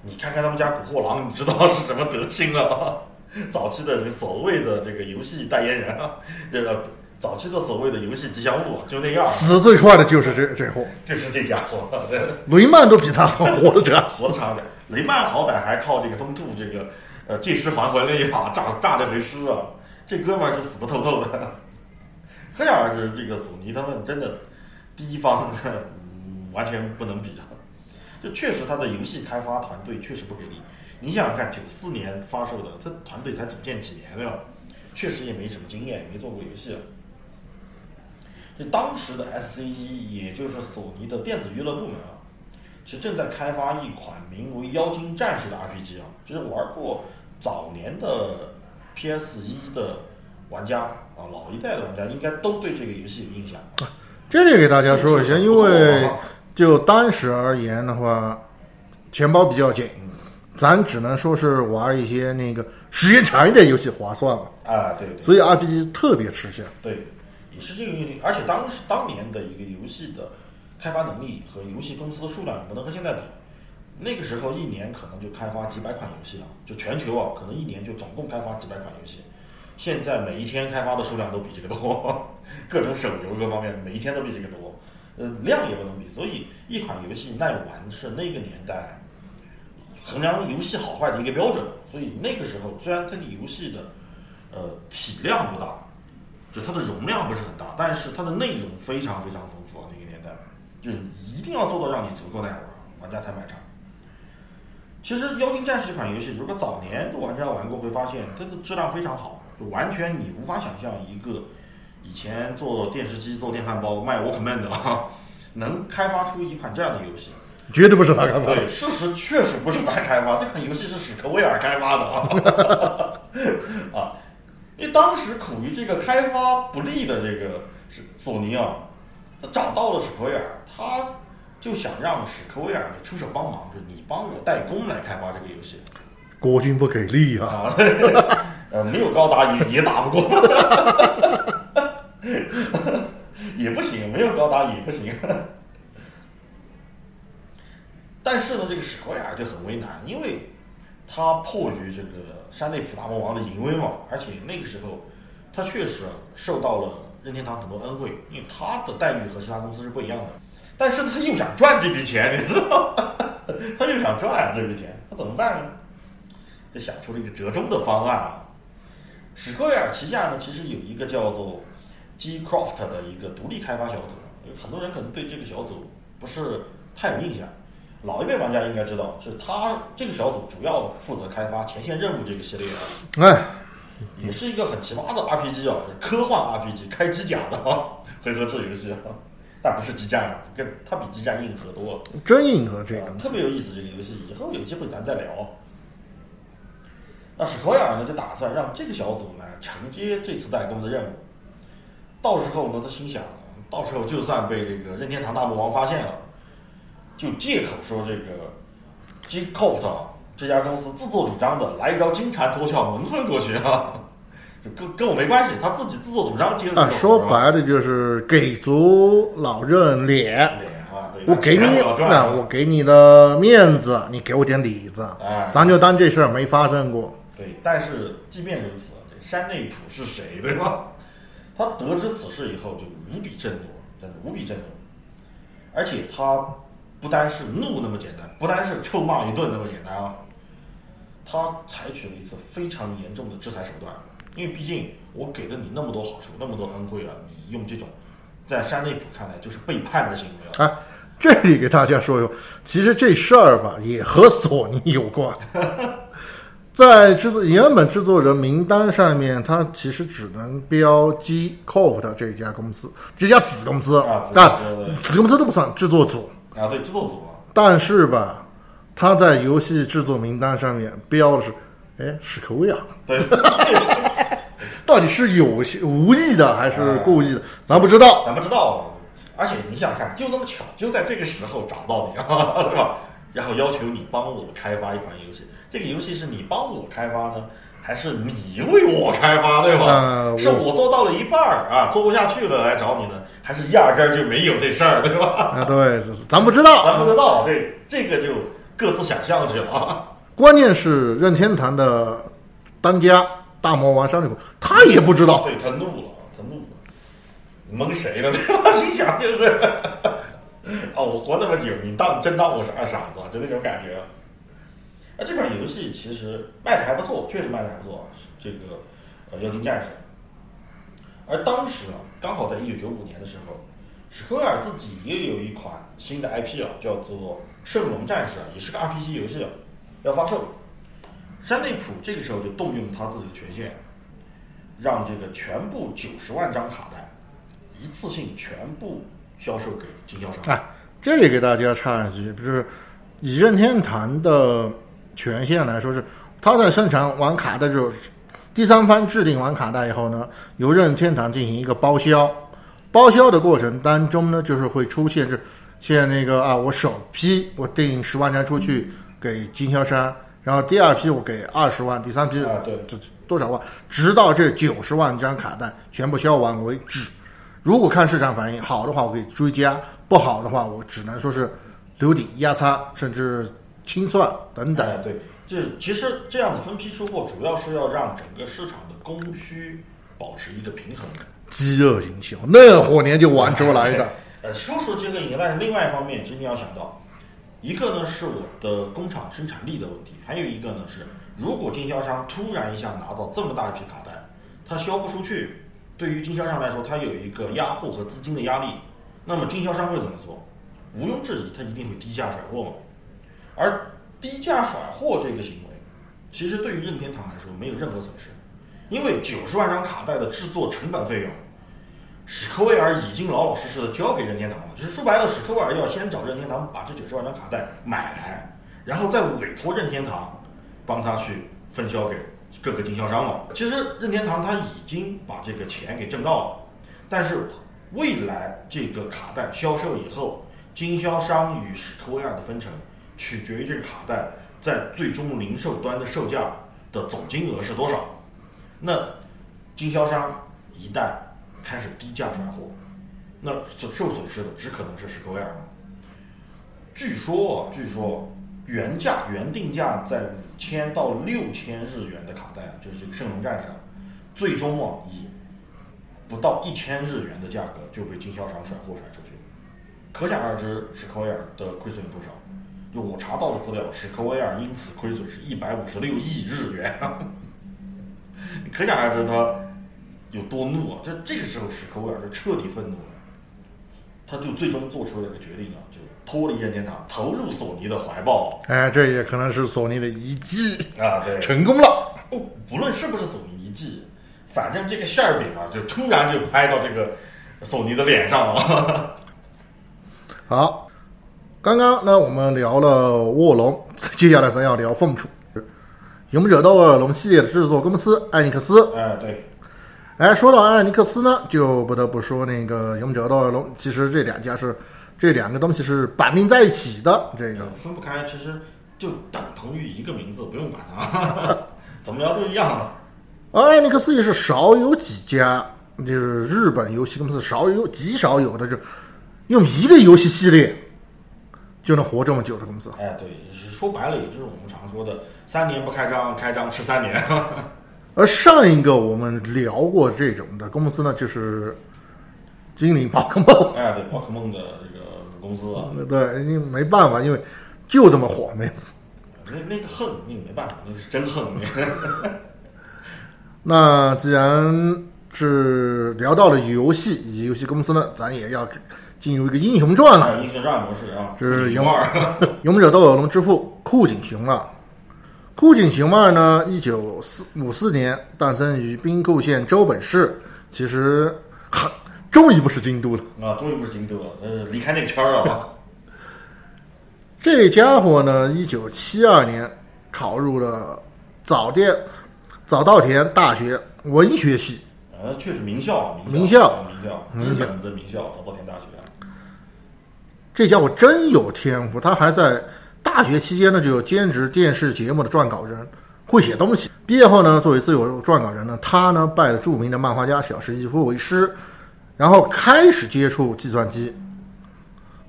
你看看他们家古惑狼，[laughs] 你知道是什么德行啊？[laughs] 早期的这个所谓的这个游戏代言人啊，这个。早期的所谓的游戏吉祥物就那样，死最快的就是这这货，就是这家伙。[laughs] 雷曼都比他活得长，活得长点。雷曼好歹还靠这个风兔这个呃借尸还魂那一把炸炸这回尸啊，这哥们儿是死的透透的。可想而知，这个索尼他们真的第一方完全不能比啊。就确实他的游戏开发团队确实不给力。你想想看，九四年发售的，他团队才组建几年对吧？确实也没什么经验，也没做过游戏。就当时的 SCE，也就是索尼的电子娱乐部门啊，是正在开发一款名为《妖精战士》的 RPG 啊。就是玩过早年的 PS 一的玩家啊，老一代的玩家应该都对这个游戏有印象。这里给大家说一下，因为就当时而言的话，钱包比较紧，咱只能说是玩一些那个时间长一点游戏划算嘛。啊，对。所以 RPG 特别吃香。对。也是这个原因，而且当时当年的一个游戏的开发能力和游戏公司的数量也不能和现在比。那个时候一年可能就开发几百款游戏了，就全球啊，可能一年就总共开发几百款游戏。现在每一天开发的数量都比这个多，[laughs] 各种手游各方面每一天都比这个多，呃，量也不能比。所以一款游戏耐玩是那个年代衡量游戏好坏的一个标准。所以那个时候虽然它的游戏的呃体量不大。就它的容量不是很大，但是它的内容非常非常丰富啊！那个年代，就一定要做到让你足够耐玩，玩家才买账。其实《妖精战士》这款游戏，如果早年玩家玩过，会发现它的质量非常好，就完全你无法想象一个以前做电视机、做电饭煲卖 Walkman 的啊，[laughs] 能开发出一款这样的游戏，绝对不是他开发的。对，事实确实不是他开发，这款游戏是史克威尔开发的啊。[laughs] 啊。因为当时苦于这个开发不利的这个是索尼啊，他找到了史克威尔，他就想让史克威尔出手帮忙，就你帮我代工来开发这个游戏。国军不给力啊！[laughs] 呃，没有高达也也打不过，[laughs] 也不行，没有高达也不行。但是呢，这个史克威尔就很为难，因为他迫于这个。山内普大魔王的淫威嘛，而且那个时候，他确实受到了任天堂很多恩惠，因为他的待遇和其他公司是不一样的。但是他又想赚这笔钱，你知道吗？[laughs] 他又想赚这笔钱，他怎么办呢？就想出了一个折中的方案。史克威尔旗下呢，其实有一个叫做 G Croft 的一个独立开发小组，很多人可能对这个小组不是太有印象。老一辈玩家应该知道，是他这个小组主要负责开发前线任务这个系列的，哎，也是一个很奇葩的 RPG 啊，科幻 RPG，开机甲的 [laughs] 回合制游戏，但不是机战，跟它比机战硬核多。了，真硬核这个，特别有意思这个游戏，以后有机会咱再聊。那史克威尔呢，就打算让这个小组来承接这次代工的任务，到时候呢，他心想到时候就算被这个任天堂大魔王发现了。就借口说这个 G Coft 这家公司自作主张的来一招金蝉脱壳蒙混过去啊，[laughs] 就跟跟我没关系，他自己自作主张接的啊，说白了就是给足老任脸，我给你钱我赚那我给你的面子，你给我点里子，哎，咱就当这事儿没发生过。对，但是即便如此，这山内溥是谁，对吧？他得知此事以后就无比震怒，真的无比震怒，而且他不单是怒那么简单，不单是臭骂一顿那么简单啊，他采取了一次非常严重的制裁手段，因为毕竟我给了你那么多好处，那么多恩惠啊，你用这种，在山内普看来就是背叛的行为啊。哎，这里给大家说说，其实这事儿吧也和索尼有关。[laughs] 在制作原本制作人名单上面，它其实只能标 G c o f 的这家公司，这家子公司啊但子公司都不算，制作组。啊，对，制作组啊，但是吧，他在游戏制作名单上面标的是，哎，史克威尔，对，[laughs] 到底是有些无意的还是故意的，咱不知道。咱不知道。而且你想想看，就这么巧，就在这个时候找到你，啊，对吧？然后要求你帮我开发一款游戏，这个游戏是你帮我开发呢，还是你为我开发，对吧？呃是我做到了一半儿啊，做不下去了来找你呢，还是压根儿就没有这事儿，对吧？啊，对，咱不知道。[laughs] 咱不知道，这这个就各自想象去了啊。关键是任天堂的当家大魔王山里虎，他也不知道。对他怒了，他怒了，蒙谁呢？对吧？心想就是，[laughs] 哦，我活那么久，你当真当我是二傻子啊？就那种感觉。那，这款游戏其实卖的还不错，确实卖的还不错。这个呃《妖精战士》，而当时啊，刚好在一九九五年的时候，史克威尔自己也有一款新的 IP 啊，叫做《圣龙战士》啊，也是个 RPG 游戏啊，要发售。山内溥这个时候就动用他自己的权限，让这个全部九十万张卡带一次性全部销售给经销商。哎，这里给大家插一句，就是以任天堂的权限来说是，他在生产完卡带之后，第三方制定完卡带以后呢，由任天堂进行一个包销。包销的过程当中呢，就是会出现是，现那个啊，我首批我订十万张出去给经销商，然后第二批我给二十万，第三批啊，对，这多少万，直到这九十万张卡带全部销完为止。如果看市场反应好的话，我可以追加；不好的话，我只能说是留底、压差，甚至清算等等。哎，对，这其实这样子分批出货，主要是要让整个市场的供需保持一个平衡。饥饿营销那火年就玩出来的。[laughs] 呃，说说饥饿营销，但是另外一方面，今天要想到，一个呢是我的工厂生产力的问题，还有一个呢是，如果经销商突然一下拿到这么大一批卡带，他销不出去，对于经销商来说，他有一个压货和资金的压力，那么经销商会怎么做？毋庸置疑，他一定会低价甩货嘛。而低价甩货这个行为，其实对于任天堂来说没有任何损失，因为九十万张卡带的制作成本费用，史克威尔已经老老实实的交给任天堂了。就是说白了，史克威尔要先找任天堂把这九十万张卡带买来，然后再委托任天堂帮他去分销给各个经销商了。其实任天堂他已经把这个钱给挣到了，但是未来这个卡带销售以后，经销商与史克威尔的分成取决于这个卡带在最终零售端的售价的总金额是多少。那经销商一旦开始低价甩货，那受受损失的只可能是史克威尔。据说，据说原价原定价在五千到六千日元的卡带啊，就是这个《圣龙战士》，最终啊以不到一千日元的价格就被经销商甩货甩出去，可想而知史克威尔的亏损有多少。就我查到的资料，史克威尔因此亏损是一百五十六亿日元，[laughs] 你可想而知他有多怒啊！这这个时候史克威尔就彻底愤怒了，他就最终做出了一个决定啊，就脱离任天堂，投入索尼的怀抱哎，这也可能是索尼的一计啊！对，成功了。不不论是不是索尼一计，反正这个馅儿饼啊，就突然就拍到这个索尼的脸上了。[laughs] 好，刚刚呢我们聊了卧龙，[laughs] 接下来咱要聊凤雏。勇者斗恶龙系列的制作公司艾尼克斯，哎，对，哎，说到艾尼克斯呢，就不得不说那个勇者斗恶龙，其实这两家是这两个东西是绑定在一起的。这个分不开，其实就等同于一个名字，不用管它，[laughs] 怎么聊都一样的。而艾尼克斯也是少有几家，就是日本游戏公司少有极少有的，就用一个游戏系列就能活这么久的公司。哎，对，说白了，也就是我们常说的“三年不开张，开张吃三年”。[laughs] 而上一个我们聊过这种的公司呢，就是精灵宝可梦。哎，对，宝可梦的这个公司啊。对，因为没办法，因为就这么火，没。那那个恨，那个没办法，那个是真横。[laughs] 那既然是聊到了游戏以及游戏公司呢，咱也要进入一个英雄传了。英雄传模式啊，这是勇二，[laughs] 勇者斗恶龙之父酷景雄二。酷景雄二呢，一九四五四年诞生于兵库县周本市，其实终于不是京都了啊，终于不是京都了，这是离开那个圈了啊。[laughs] 这家伙呢，一九七二年考入了早电早稻田大学文学系，呃，确实名校，名校，名校，日本的名校早稻田大学。这家伙真有天赋，他还在。大学期间呢，就有兼职电视节目的撰稿人，会写东西。毕业后呢，作为自由撰稿人呢，他呢拜了著名的漫画家小石一夫为师，然后开始接触计算机。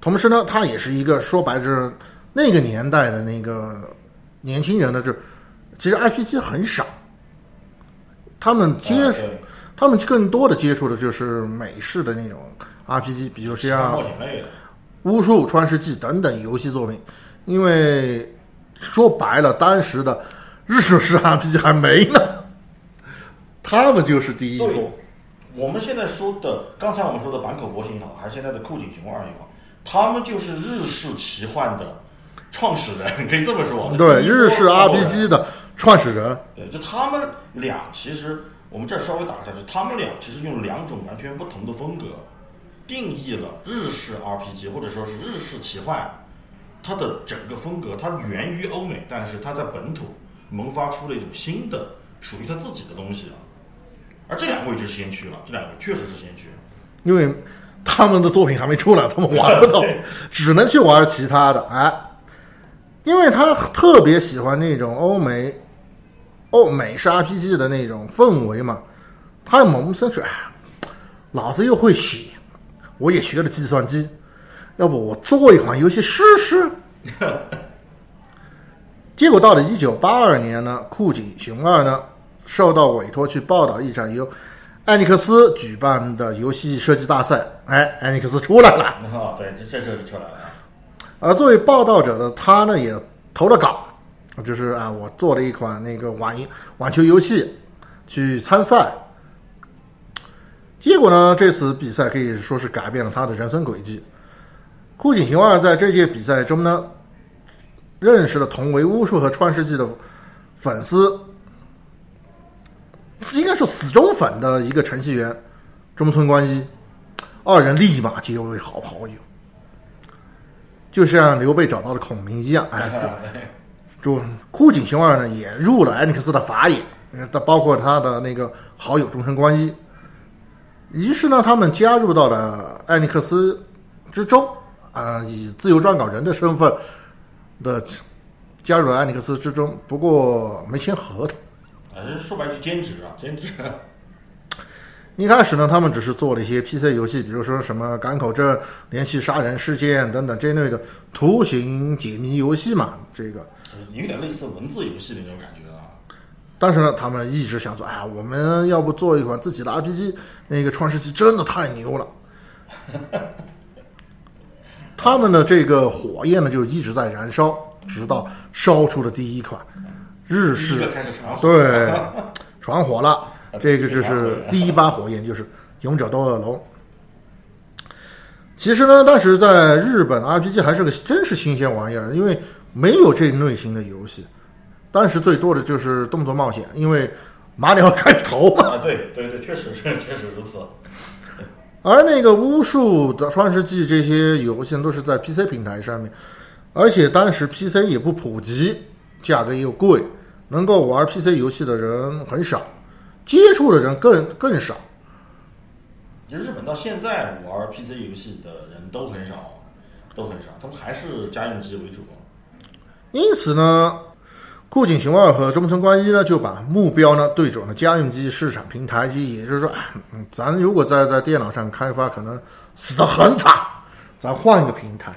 同时呢，他也是一个说白了，那个年代的那个年轻人呢，就其实 IPG 很少，他们接触，他们更多的接触的就是美式的那种 RPG，比如像巫术、创世纪等等游戏作品。因为说白了，当时的日式 RPG 还没呢，他们就是第一波。我们现在说的，刚才我们说的坂口博行也好，还是现在的酷井雄二也好，他们就是日式奇幻的创始人，可以这么说。对，日式 RPG 的创始人。对，就他们俩，其实我们这儿稍微打一下，就他们俩其实用两种完全不同的风格，定义了日式 RPG，或者说是日式奇幻。它的整个风格，它源于欧美，但是它在本土萌发出了一种新的属于它自己的东西啊。而这两位就是先驱了，这两位确实是先驱，因为他们的作品还没出来，他们玩不到，[laughs] 只能去玩其他的。哎，因为他特别喜欢那种欧美欧美式 RPG 的那种氛围嘛，他萌生出，哎，老子又会写，我也学了计算机。要不我做一款游戏试试？[laughs] 结果到了一九八二年呢，酷景雄二呢受到委托去报道一场由艾尼克斯举办的游戏设计大赛。哎，艾尼克斯出来了。哦，对，这这就是出来了。而作为报道者的他呢，也投了稿，就是啊，我做了一款那个网网球游戏去参赛。结果呢，这次比赛可以说是改变了他的人生轨迹。酷景雄二在这届比赛中呢，认识了同为巫术和创世纪的粉丝，应该是死忠粉的一个程序员中村光一，二人立马结为好好友，就像刘备找到了孔明一样。哎，[laughs] 就酷井雄二呢也入了艾尼克斯的法眼，他包括他的那个好友中村光一，于是呢，他们加入到了艾尼克斯之中。啊，以自由撰稿人的身份的加入了艾尼克斯之中，不过没签合同。啊，说白就兼职啊，兼职。一开始呢，他们只是做了一些 PC 游戏，比如说什么港口镇连续杀人事件等等这类的图形解谜游戏嘛。这个有点类似文字游戏的那种感觉啊。但是呢，他们一直想做，哎呀，我们要不做一款自己的 RPG？那个创世纪真的太牛了。[laughs] 他们的这个火焰呢，就一直在燃烧，直到烧出了第一款日式，[laughs] 对，传火了。这个就是第一把火焰，就是《勇者斗恶龙》。其实呢，当时在日本 RPG 还是个真是新鲜玩意儿，因为没有这类型的游戏。当时最多的就是动作冒险，因为马里奥开头嘛。啊，对对对，确实是，[laughs] 确实如此。而那个巫术的创世纪这些游戏都是在 PC 平台上面，而且当时 PC 也不普及，价格又贵，能够玩 PC 游戏的人很少，接触的人更更少。就日本到现在玩 PC 游戏的人都很少，都很少，他们还是家用机为主。因此呢，酷景雄二和中村光一呢就把目标呢对准了家用机市场平台机，也就是说，哎嗯咱如果在在电脑上开发，可能死得很惨，咱换一个平台。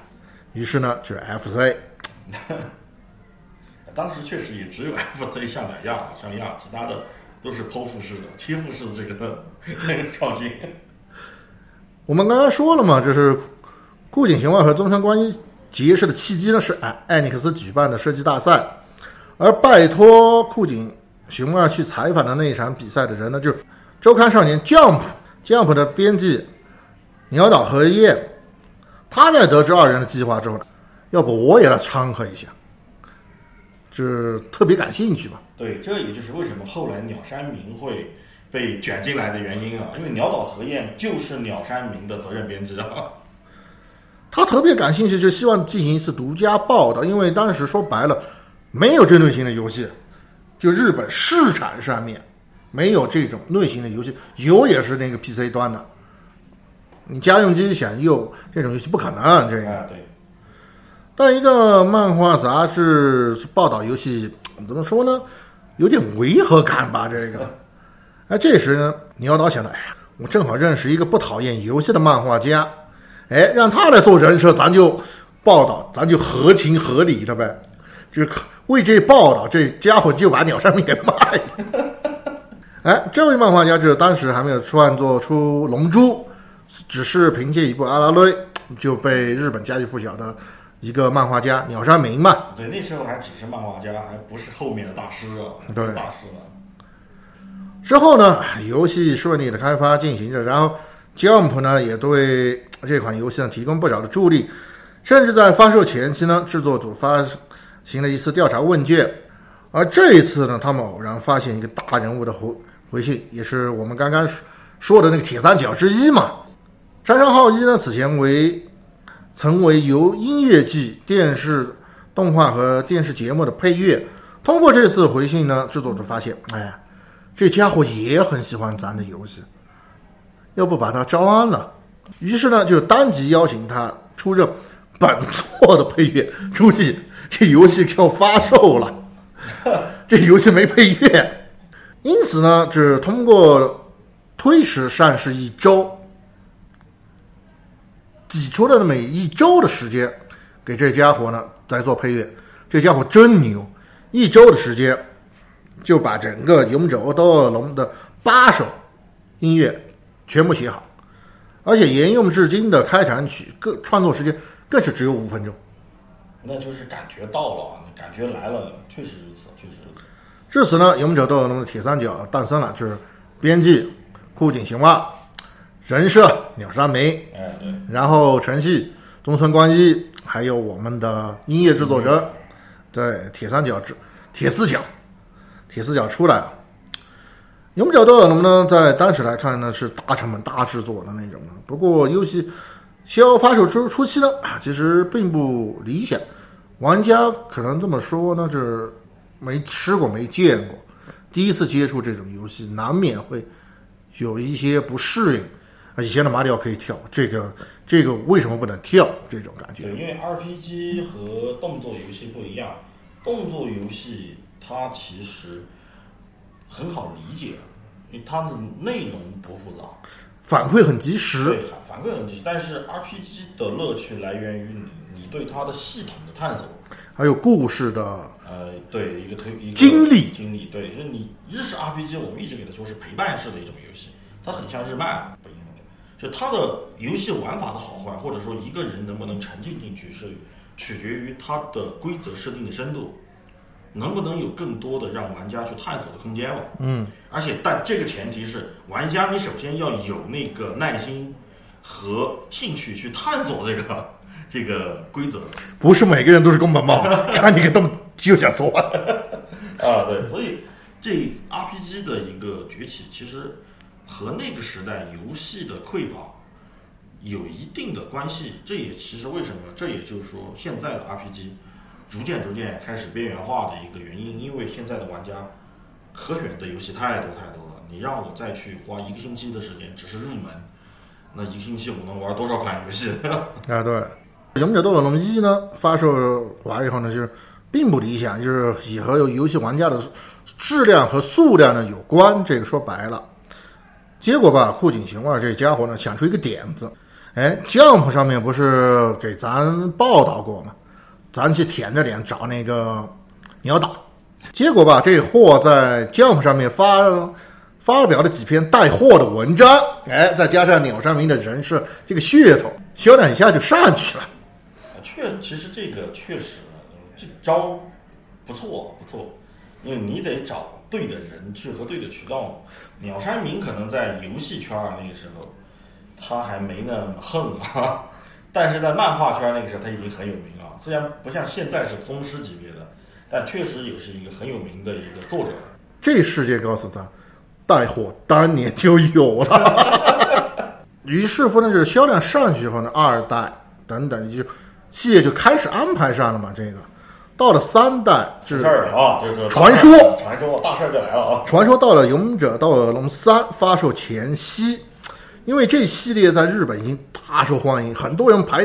于是呢，就是 FC。[laughs] 当时确实也只有 FC 像两样啊，像样，其他的都是剖腹式的、切腹式的这个这个创新。我们刚刚说了嘛，就是顾景雄二和中村光一结识的契机呢，是艾艾尼克斯举办的设计大赛，而拜托库景熊二去采访的那一场比赛的人呢，就是周刊少年 Jump Jump 的编辑鸟岛和彦。他在得知二人的计划之后呢，要不我也来掺和一下，就是特别感兴趣吧。对，这也就是为什么后来鸟山明会被卷进来的原因啊，因为鸟岛和彦就是鸟山明的责任编辑啊。他特别感兴趣，就希望进行一次独家报道，因为当时说白了，没有针对性的游戏，就日本市场上面没有这种类型的游戏，有也是那个 PC 端的，你家用机想用这种游戏不可能，这个。啊，对，但一个漫画杂志报道游戏，怎么说呢？有点违和感吧？这个，[laughs] 哎，这时呢，鸟岛想到，哎呀，我正好认识一个不讨厌游戏的漫画家，哎，让他来做人设，咱就报道，咱就合情合理的呗。就是为这报道，这家伙就把鸟山明给卖了。[laughs] 哎，这位漫画家就是当时还没有创作出《龙珠》，只是凭借一部《阿拉蕾》就被日本家喻户晓的一个漫画家鸟山明嘛。对，那时候还只是漫画家，还不是后面的大师啊，对大师了。之后呢，游戏顺利的开发进行着，然后 Jump 呢也对这款游戏呢提供不少的助力，甚至在发售前期呢，制作组发行了一次调查问卷，而这一次呢，他们偶然发现一个大人物的回回信，也是我们刚刚说的那个铁三角之一嘛。山上浩一呢，此前为曾为由音乐剧、电视动画和电视节目的配乐。通过这次回信呢，制作组发现，哎呀。这家伙也很喜欢咱的游戏，要不把他招安了？于是呢，就当即邀请他出任本作的配乐。注意，这游戏要发售了，这游戏没配乐，因此呢，只通过推迟上市一周，挤出了那么一周的时间，给这家伙呢来做配乐。这家伙真牛，一周的时间。就把整个《勇者斗恶龙》的八首音乐全部写好，而且沿用至今的开场曲，各创作时间更是只有五分钟。那就是感觉到了，感觉来了，确实如此，确实如此。至此呢，《勇者斗恶龙》的铁三角诞生了，就是编辑枯井雄二，人设鸟山明，哎对，然后程序中村光一，还有我们的音乐制作人，对铁三角之铁四角。铁四角出来了，《勇者斗恶龙》呢，在当时来看呢是大成本、大制作的那种的。不过游戏销发售初初期呢，其实并不理想，玩家可能这么说呢，是没吃过、没见过，第一次接触这种游戏，难免会有一些不适应。啊，以前的马里奥可以跳，这个这个为什么不能跳？这种感觉。对，因为 RPG 和动作游戏不一样，动作游戏。它其实很好理解，因为它的内容不复杂，反馈很及时。对，反馈很及时。但是 RPG 的乐趣来源于你你对它的系统的探索，还有故事的呃，对一个推一个经历经历。对，就是你日式 RPG，我们一直给它说是陪伴式的一种游戏，它很像日漫，不一样的。就它的游戏玩法的好坏，或者说一个人能不能沉浸进去，是取决于它的规则设定的深度。能不能有更多的让玩家去探索的空间了？嗯，而且但这个前提是玩家你首先要有那个耐心和兴趣去探索这个 [laughs] 这个规则。不是每个人都是宫本茂，[laughs] 看你个动就想做。[laughs] 啊，对，所以这 RPG 的一个崛起，其实和那个时代游戏的匮乏有一定的关系。这也其实为什么？这也就是说现在的 RPG。逐渐逐渐开始边缘化的一个原因，因为现在的玩家可选的游戏太多太多了。你让我再去花一个星期的时间只是入门，那一个星期我能玩多少款游戏？[laughs] 啊，对。《勇者斗恶龙一》呢发售完以后呢，就是并不理想，就是也和游戏玩家的质量和数量呢有关。这个说白了，结果吧，酷井雄二这家伙呢想出一个点子，哎，Jump 上面不是给咱报道过吗？咱去舔着脸找那个鸟打，结果吧，这货在 Jump 上面发发表了几篇带货的文章，哎，再加上鸟山明的人设这个噱头，销量一下就上去了。确，其实这个确实，这招不错不错，因为你得找对的人去和对的渠道。鸟山明可能在游戏圈儿那个时候，他还没那么横啊，但是在漫画圈那个时候他已经很有名。虽然不像现在是宗师级别的，但确实也是一个很有名的一个作者。这世界告诉咱，带货当年就有了。[laughs] 于是乎呢，这销量上去以后呢，二代等等就。系列就开始安排上了嘛，这个到了三代这事儿了啊，就是传说，传说大事就来了啊！传说到了《勇者斗恶龙三》发售前夕，因为这系列在日本已经大受欢迎，很多人排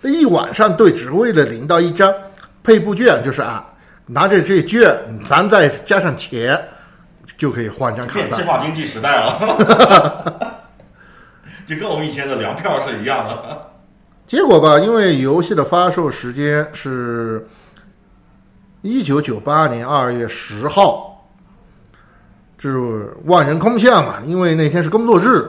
一晚上队，只为了领到一张配布券，就是啊，拿着这券，咱再加上钱，就可以换张卡片。计划经济时代了，[laughs] 就跟我们以前的粮票是一样的。结果吧，因为游戏的发售时间是一九九八年二月十号，就是万人空巷嘛。因为那天是工作日，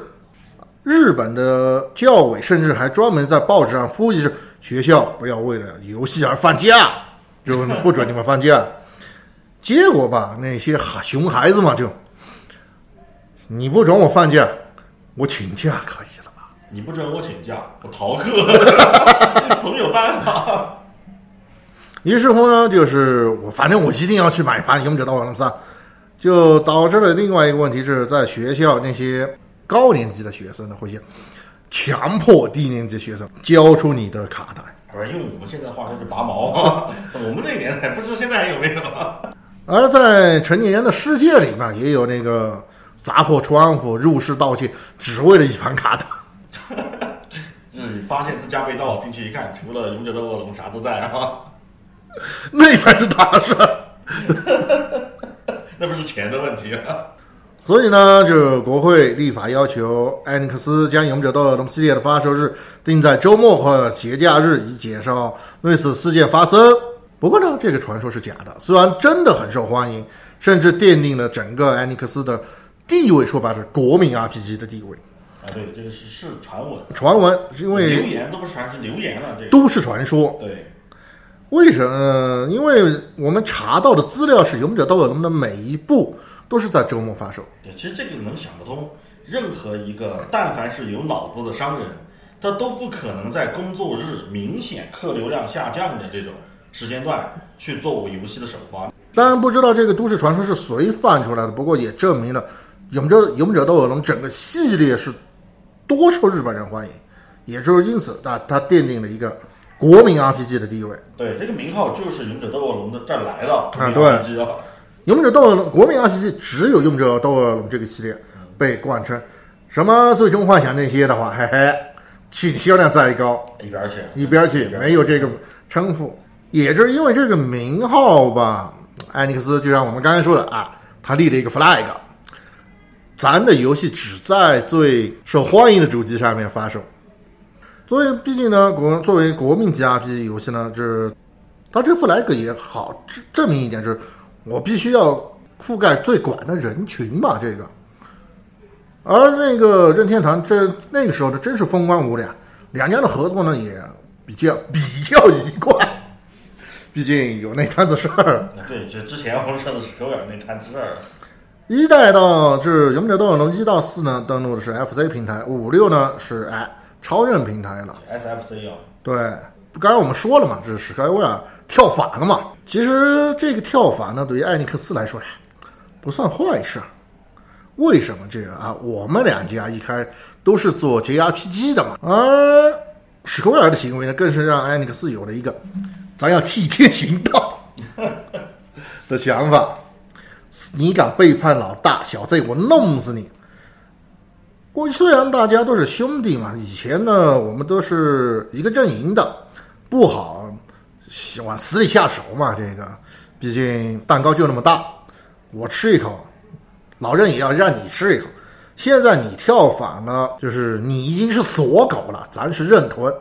日本的教委甚至还专门在报纸上呼吁着学校不要为了游戏而放假，就不准你们放假。结果吧，那些熊孩子嘛，就你不准我放假，我请假可以了吧。你不准我请假，我逃课，[laughs] 总有办法。于是乎呢，就是我反正我一定要去买盘《勇者斗恶龙三》，就导致了另外一个问题是在学校那些高年级的学生呢，会强迫低年级学生交出你的卡带。用我们现在话说就拔毛。[laughs] 我们那年代不知道现在还有没有。而在成年人的世界里面，也有那个砸破窗户入室盗窃，只为了一盘卡带。[laughs] 是发现自家被盗，进去一看，除了勇者的恶龙，啥都在啊！[laughs] 那才是大事，那不是钱的问题啊！所以呢，就国会立法要求艾尼克斯将勇者斗恶龙系列的发售日定在周末或节假日，以减少类似事件发生。不过呢，这个传说是假的，虽然真的很受欢迎，甚至奠定了整个艾尼克斯的地位，说白了，国民 RPG 的地位。啊，对，这个是是传闻，传闻是因为流言都不是传，是流言了，这都市传说。对，为什么？因为我们查到的资料是《勇者斗恶龙》的每一部都是在周末发售。对，其实这个能想得通。任何一个但凡是有脑子的商人，他都不可能在工作日明显客流量下降的这种时间段去做游戏的首发。当然不知道这个都市传说是谁放出来的，不过也证明了《勇者勇者斗恶龙》整个系列是。多受日本人欢迎，也就是因此，啊，它奠定了一个国民 RPG 的地位。对，这个名号就是《勇者斗恶龙》的这儿来的啊。对，《勇者斗恶龙》国民 RPG 只有《勇者斗恶龙》这个系列被冠称，什么最终幻想那些的话，嘿嘿，去销量再高，一边去，一边去，没有这个称呼。也就是因为这个名号吧，艾尼克斯就像我们刚才说的啊，他立了一个 flag。咱的游戏只在最受欢迎的主机上面发售，所以毕竟呢，国作为国民级 RPG 游戏呢，这他这 flag 也好证证明一点，就是我必须要覆盖最广的人群吧。这个，而那个任天堂这那个时候的真是风光无两，两家的合作呢也比较比较愉快，[laughs] 毕竟有那摊子事儿。对，就之前我们说的是狗眼那摊子事儿。一代到这《勇者斗恶龙》一到四呢，登录的是 FC 平台；五六呢是哎超任平台了。SFC 啊。对，刚才我们说了嘛，这是史盖威尔跳法了嘛。其实这个跳法呢，对于艾尼克斯来说呀，不算坏事。为什么这个啊？我们两家一开都是做 JRPG 的嘛，而史克威尔的行为呢，更是让艾尼克斯有了一个咱要替天行道 [laughs] 的想法。你敢背叛老大，小子，我弄死你！过去虽然大家都是兄弟嘛，以前呢我们都是一个阵营的，不好往死里下手嘛。这个，毕竟蛋糕就那么大，我吃一口，老任也要让你吃一口。现在你跳反了，就是你已经是锁狗了，咱是认屯，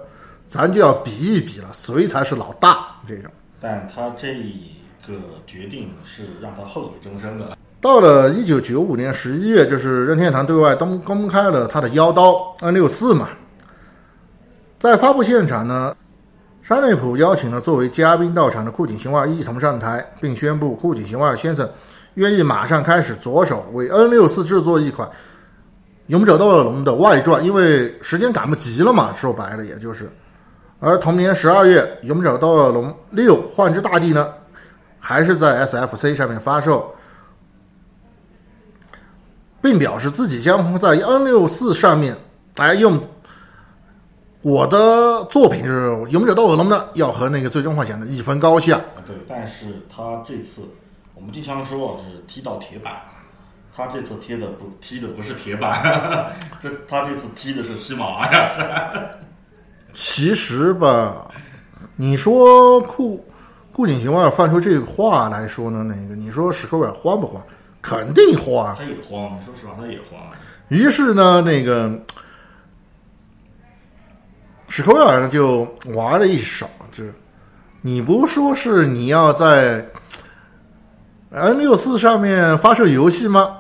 咱就要比一比了，谁才是老大？这种。但他这个决定是让他后悔终生的。到了一九九五年十一月，就是任天堂对外公公开了他的妖刀 N 六四嘛。在发布现场呢，山内普邀请了作为嘉宾到场的库井行二一同上台，并宣布库井行二先生愿意马上开始着手为 N 六四制作一款。勇者斗恶龙的外传，因为时间赶不及了嘛，说白了也就是。而同年十二月，勇者斗恶龙六幻之大地呢，还是在 SFC 上面发售，并表示自己将在 N 六四上面来用我的作品是勇者斗恶龙呢，要和那个最终幻想的一分高下。对，但是他这次我们经常说是踢到铁板。他这次贴的不踢的不是铁板，[laughs] 这他这次踢的是喜马拉雅山。其实吧，你说库库井行二放出这个话来说呢，那个你说史克威尔慌不慌？肯定慌。他也慌，说实话他也慌。于是呢，那个史克威尔呢就玩了一手，就是你不说是你要在 N 六四上面发售游戏吗？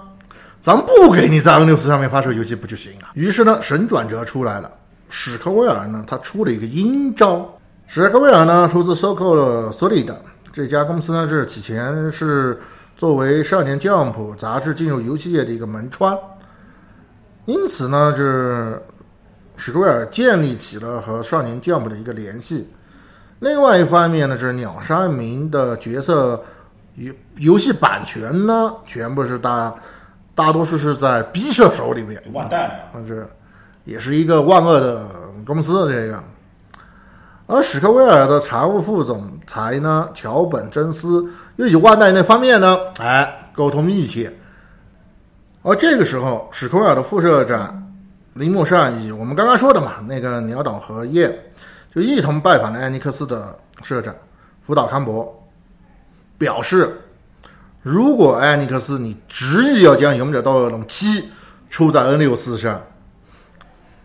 咱不给你在 N 六四上面发售游戏不就行了？于是呢，神转折出来了。史克威尔呢，他出了一个阴招。史克威尔呢，出资收购了 Solid 这家公司呢，是此前是作为少年 Jump 杂志进入游戏业的一个门窗。因此呢，是史克威尔建立起了和少年 Jump 的一个联系。另外一方面呢，是鸟山明的角色游游戏版权呢，全部是大。大多数是在 B 社手里面，万代啊，这也是一个万恶的公司。这个，而史克威尔的常务副总裁呢，桥本真司又与万代那方面呢，哎，沟通密切。而这个时候，史克威尔的副社长铃木善以我们刚刚说的嘛，那个鸟岛和叶就一同拜访了艾尼克斯的社长福岛康博，表示。如果艾尼克斯你执意要将《勇者斗恶龙七》出在 N 六四上，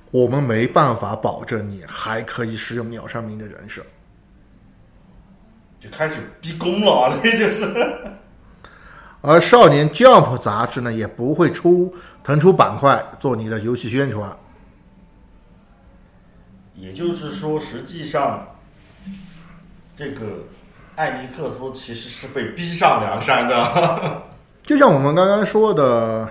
我们没办法保证你还可以使用鸟山明的人设，就开始逼宫了，这就是。而少年 Jump 杂志呢，也不会出腾出板块做你的游戏宣传。也就是说，实际上这个。艾尼克斯其实是被逼上梁山的，[laughs] 就像我们刚刚说的，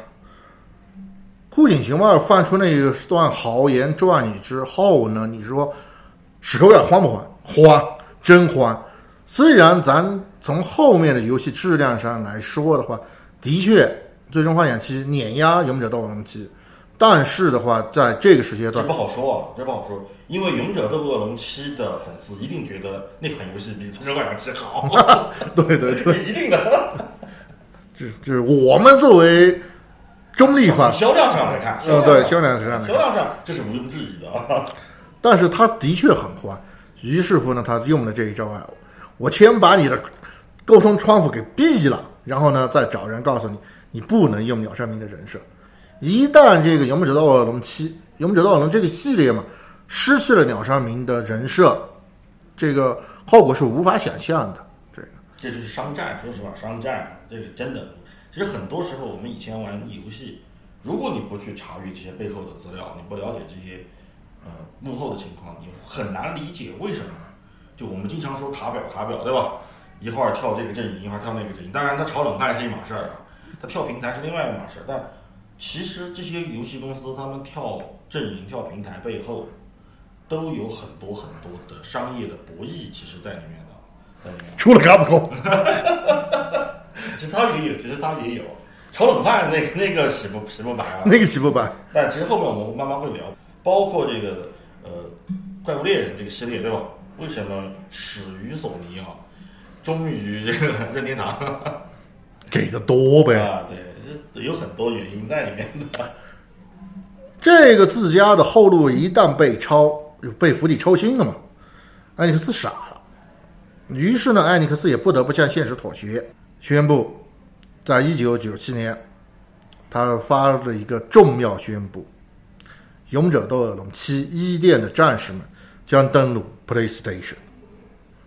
枯井熊二放出那一段豪言壮语之后呢，你说史克威尔慌不慌？慌，真慌。虽然咱从后面的游戏质量上来说的话，的确最终幻想七碾压勇者斗恶龙七，但是的话，在这个时间段，这不好说啊，这不好说。因为《勇者斗恶龙七》的粉丝一定觉得那款游戏比《最终幻想七》好，对 [laughs] 对对，[laughs] 一定的。就就是我们作为中立方，销量上来看，嗯，对，销量上来看，销量上这是毋庸置疑的啊。但是他的确很欢，于是乎呢，他用了这一招啊，我先把你的沟通窗户给闭了，然后呢，再找人告诉你，你不能用鸟山明的人设。一旦这个《勇者斗恶龙七》《勇者斗恶龙》这个系列嘛。失去了鸟山明的人设，这个后果是无法想象的。这个这就是商战，说实话，商战这个真的。其实很多时候，我们以前玩游戏，如果你不去查阅这些背后的资料，你不了解这些呃幕后的情况，你很难理解为什么。就我们经常说卡表卡表，对吧？一会儿跳这个阵营，一会儿跳那个阵营。当然，它炒冷饭是一码事儿啊，它跳平台是另外一码事儿。但其实这些游戏公司他们跳阵营、跳平台背后。都有很多很多的商业的博弈，其实在里面的，在里面。除了卡普空，其他也有，其实他也有炒冷饭，那个那个洗不洗不白啊？那个洗不白。但其实后面我们慢慢会聊，包括这个呃怪物猎人这个系列，对吧？为什么始于索尼啊，终于这个任天堂给的多呗？啊，对，这有很多原因在里面的。这个自家的后路一旦被抄。被釜底抽薪了嘛？艾尼克斯傻了，于是呢，艾尼克斯也不得不向现实妥协，宣布，在一九九七年，他发了一个重要宣布：《勇者斗恶龙七：一店的战士们》将登陆 PlayStation。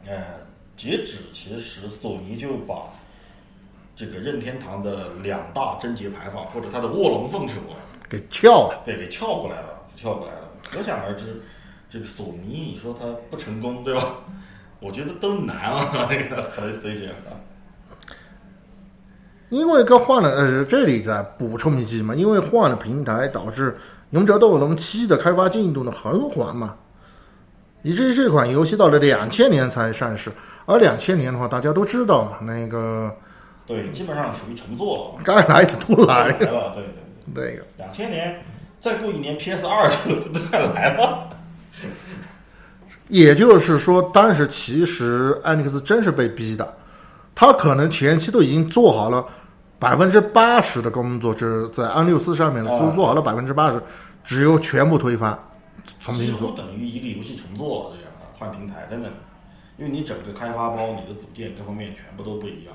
嗯，截止其实索尼就把这个任天堂的两大贞节牌坊或者它的卧龙凤雏啊，给撬了，对，给撬过来了，撬过来了。可想而知，这个索尼，你说它不成功，对吧？我觉得都难啊，[laughs] 那个 PlayStation 啊。因为个换了，呃，这里再补充一句嘛，因为换了平台，导致《勇者斗恶龙七》的开发进度呢很缓嘛，以至于这款游戏到了两千年才上市。而两千年的话，大家都知道嘛，那个对，基本上属于重做了，该来的都来来了，对对对。那个两千年，再过一年 PS 二就都快来了。[laughs] 也就是说，当时其实艾尼克斯真是被逼的，他可能前期都已经做好了百分之八十的工作，就是在安六四上面的就做做好了百分之八十，只有全部推翻，重新做。乎等于一个游戏重做了，这样啊，换平台等等，因为你整个开发包、你的组件各方面全部都不一样。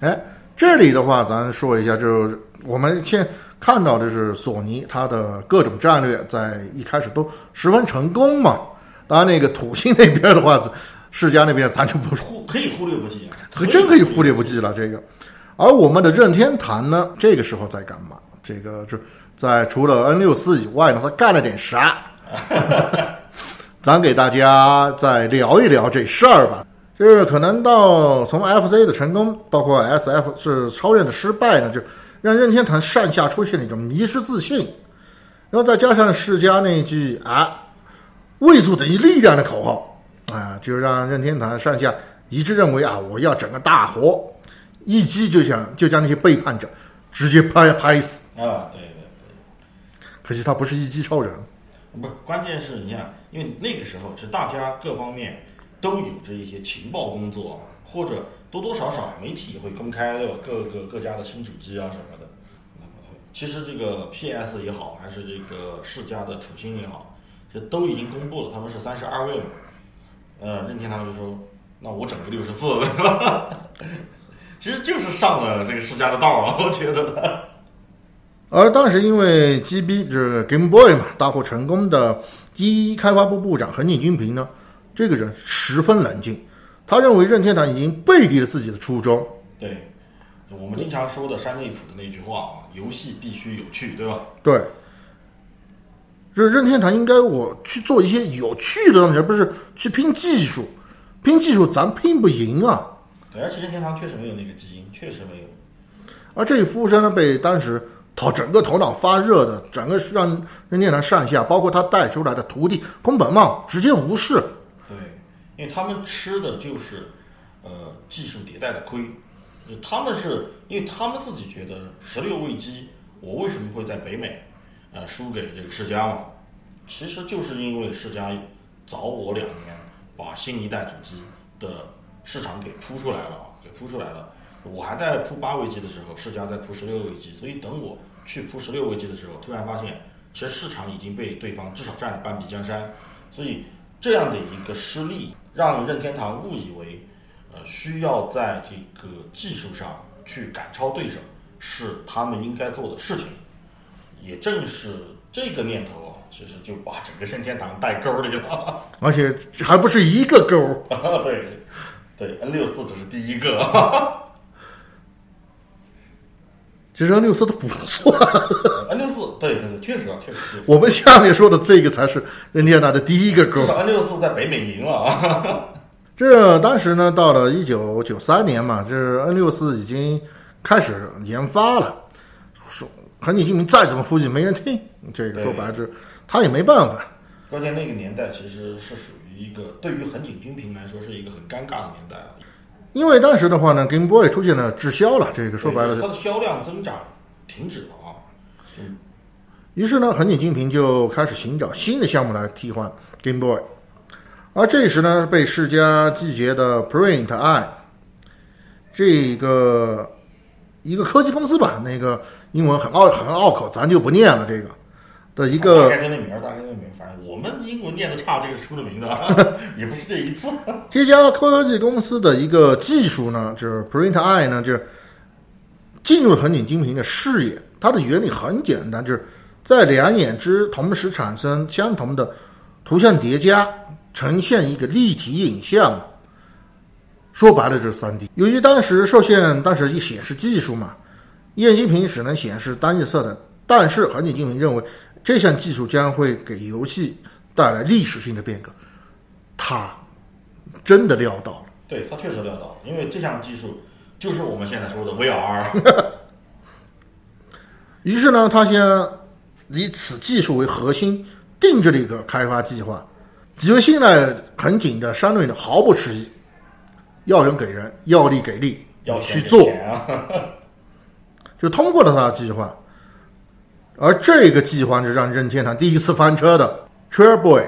哎，这里的话，咱说一下，就是我们现看到的是索尼它的各种战略，在一开始都十分成功嘛。当然，那个土星那边的话，世嘉那边咱就不说，忽可以忽略不计啊，可真可以忽略不计了。这个，而我们的任天堂呢，这个时候在干嘛？这个就在除了 N 六四以外呢，他干了点啥？[laughs] 咱给大家再聊一聊这事儿吧。就是可能到从 FC 的成功，包括 SF 是超越的失败呢，就让任天堂上下出现了一种迷失自信，然后再加上世嘉那句啊“位数等于力量”的口号啊，就让任天堂上下一致认为啊，我要整个大活，一击就想就将那些背叛者直接拍拍死。啊，对对对。可惜他不是一击超人，不，关键是你看，因为那个时候是大家各方面都有着一些情报工作，或者多多少少媒体也会公开对吧？各个各家的新主机啊什么的。其实这个 PS 也好，还是这个世嘉的土星也好，这都已经公布了，他们是三十二位嘛。呃，任天堂就说，那我整个六十四，[laughs] 其实就是上了这个世嘉的道啊，我觉得。而当时因为 GB 就是 Game Boy 嘛大获成功的第一开发部部长横井军平呢，这个人十分冷静，他认为任天堂已经背离了自己的初衷。对，我们经常说的山内溥的那句话啊，游戏必须有趣，对吧？对，就是任天堂应该我去做一些有趣的东西，而不是去拼技术。拼技术咱拼不赢啊！对，而且任天堂确实没有那个基因，确实没有。而这一服务生呢，被当时头整个头脑发热的，整个让任天堂上下，包括他带出来的徒弟宫本茂，直接无视。因为他们吃的就是呃技术迭代的亏，他们是因为他们自己觉得十六位机，我为什么会在北美呃输给这个世嘉嘛？其实就是因为世嘉早我两年把新一代主机的市场给铺出来了，给铺出来了。我还在铺八位机的时候，世嘉在铺十六位机，所以等我去铺十六位机的时候，突然发现其实市场已经被对方至少占了半壁江山，所以这样的一个失利，让任天堂误以为，呃，需要在这个技术上去赶超对手，是他们应该做的事情。也正是这个念头啊，其实就把整个任天堂带沟里了。[laughs] 而且还不是一个沟儿。[laughs] 对，对，N 六四只是第一个。其实 N 六四都不算，N 六四，对对对，确实啊，确实。我们下面说的这个才是任天堂的第一个勾至。少 N 六四在北美赢了啊。这当时呢，到了一九九三年嘛，这 N 六四已经开始研发了。说横井军平再怎么呼吁没人听，这个说白了是他也没办法。关键那个年代其实是属于一个对于横井军平来说是一个很尴尬的年代啊。因为当时的话呢，Game Boy 出现了滞销了，这个说白了它的销量增长停止了啊。于是呢，横井金平就开始寻找新的项目来替换 Game Boy，而这时呢，被世嘉拒绝的 Print Eye 这个一个科技公司吧，那个英文很拗很拗口，咱就不念了。这个的一大个概就那名儿，大概就那名们英文念的差，这个是出了名的，[laughs] 也不是这一次。[laughs] 这家科技公司的一个技术呢，就是 Print Eye 呢，就是进入了横井精平的视野。它的原理很简单，就是在两眼之同时产生相同的图像叠加，呈现一个立体影像。说白了就是三 D。由于当时受限当时一显示技术嘛，液晶屏只能显示单一色彩，但是横井晶平认为这项技术将会给游戏带来历史性的变革。他真的料到了。对他确实料到了，因为这项技术就是我们现在说的 VR。[laughs] 于是呢，他先以此技术为核心，定制了一个开发计划。极为信赖很紧的山内呢，毫不迟疑，要人给人，要力给力，要去做！就通过了他的计划。而这个计划是让任天堂第一次翻车的 Trailboy，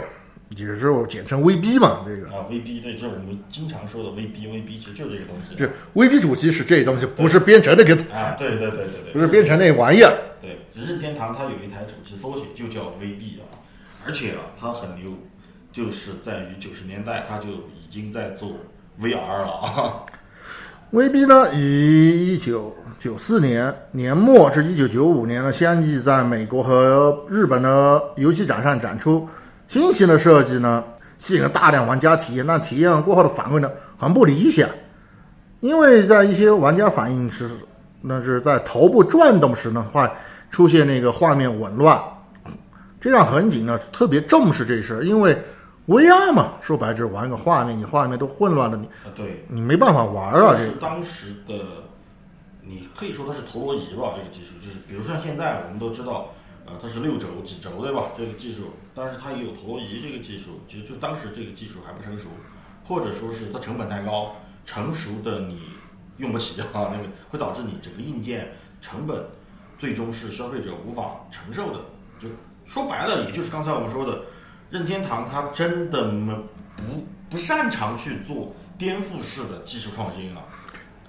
也就是我简称 VB 嘛，这个啊，VB 对，就是我们经常说的 VB，VB 其实就是这个东西。这 VB 主机是这东西，不是编程那个，啊，对对对对对，不是编程那玩意儿。对，任天堂它有一台主机缩写就叫 VB 啊，而且啊，它很牛，就是在于九十年代它就已经在做 VR 了啊。[laughs] VB 呢，于一九九四年年末至一九九五年呢，相继在美国和日本的游戏展上展出。新型的设计呢，吸引了大量玩家体验，但体验过后的反馈呢，很不理想，因为在一些玩家反映是，那是在头部转动时呢，会出现那个画面紊乱，这让横井呢特别重视这事儿，因为 VR 嘛，说白了就是玩个画面，你画面都混乱了，你啊，对，你没办法玩啊，这是当时的，你可以说它是陀螺仪吧，这个技术就是，比如像现在我们都知道，呃，它是六轴几轴对吧？这个技术，但是它也有陀螺仪这个技术，其实就当时这个技术还不成熟，或者说是它成本太高，成熟的你用不起啊，那个会导致你整个硬件成本最终是消费者无法承受的。就说白了，也就是刚才我们说的，任天堂它真的没不不擅长去做颠覆式的技术创新啊。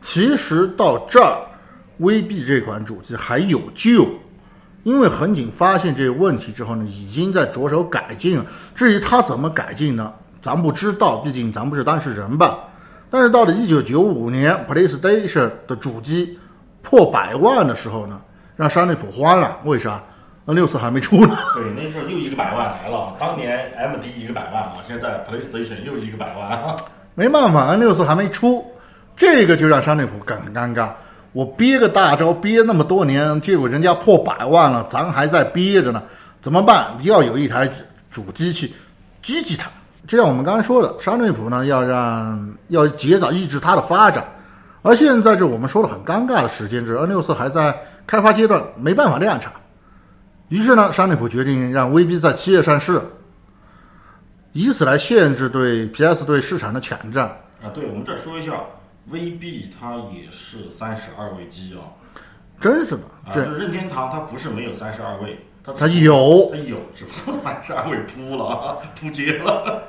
其实到这儿，VB 这款主机还有救，因为横井发现这个问题之后呢，已经在着手改进了。至于他怎么改进呢，咱不知道，毕竟咱不是当事人吧。但是到了一九九五年，PlayStation 的主机破百万的时候呢，让山内普慌了。为啥？那六四还没出呢。[laughs] 对，那时候又一个百万来了，当年 MD 一个百万啊，现在 PlayStation 又一个百万啊。没办法，N 六四还没出，这个就让山内溥很尴尬。我憋个大招憋那么多年，结果人家破百万了，咱还在憋着呢，怎么办？要有一台主机去狙击它。就像我们刚才说的，沙内普呢要让要竭早抑制它的发展，而现在这我们说的很尴尬的时间，这 N 六四还在开发阶段，没办法量产。于是呢，山内普决定让 VB 在七月上市，以此来限制对 PS 对市场的抢占。啊，对，我们这儿说一下，VB 它也是三十二位机啊，真是的，啊，这就是任天堂它不是没有三十二位，它它有它有，只不过 [laughs] 三十二位秃了啊，扑街了。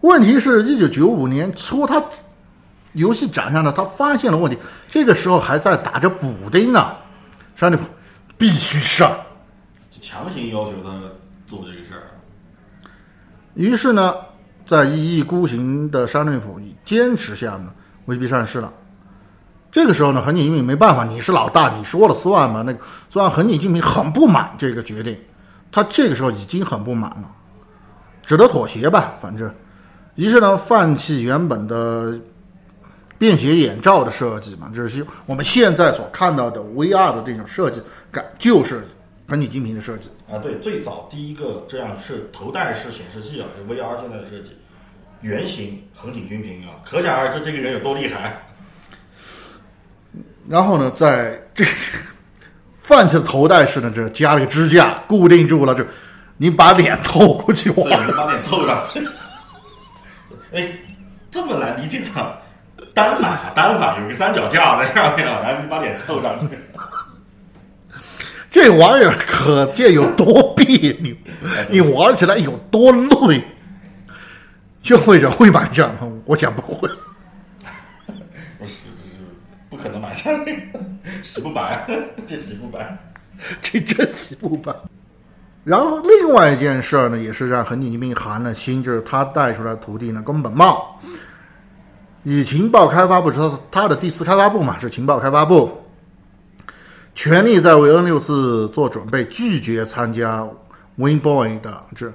问题是，一九九五年初，他游戏展上呢，他发现了问题，这个时候还在打着补丁呢，山里必须上。就强行要求他做这个事儿。于是呢，在一意孤行的山内溥坚持下呢，VB 上市了。这个时候呢，横井精平没办法，你是老大，你说了算嘛。那个虽然横井精平很不满这个决定，他这个时候已经很不满了，只得妥协吧，反正。于是呢，放弃原本的便携眼罩的设计嘛，就是我们现在所看到的 VR 的这种设计感，就是横井精平的设计。啊，对，最早第一个这样是头戴式显示器啊，就 VR 现在的设计，原型横井军平啊，可想而知这个人有多厉害。然后呢，在这放弃了头戴式的这加了个支架，固定住了，就你把脸透过去对，玩。你把脸凑上去。哎，这么来理解吧？单反啊，单反有个三脚架在上面啊，然后你把脸凑上去。这玩意儿可见有多别扭，你玩起来有多累。消费者会买账吗？我想不会。不是，就是不可能买下那个，洗不白，[laughs] 这洗不白。这真洗不白。然后另外一件事儿呢，也是让横井精兵寒了心，就是他带出来的徒弟呢宫本茂，以情报开发部是他他的第四开发部嘛，是情报开发部，全力在为 N 六四做准备，拒绝参加 WinBoy 的这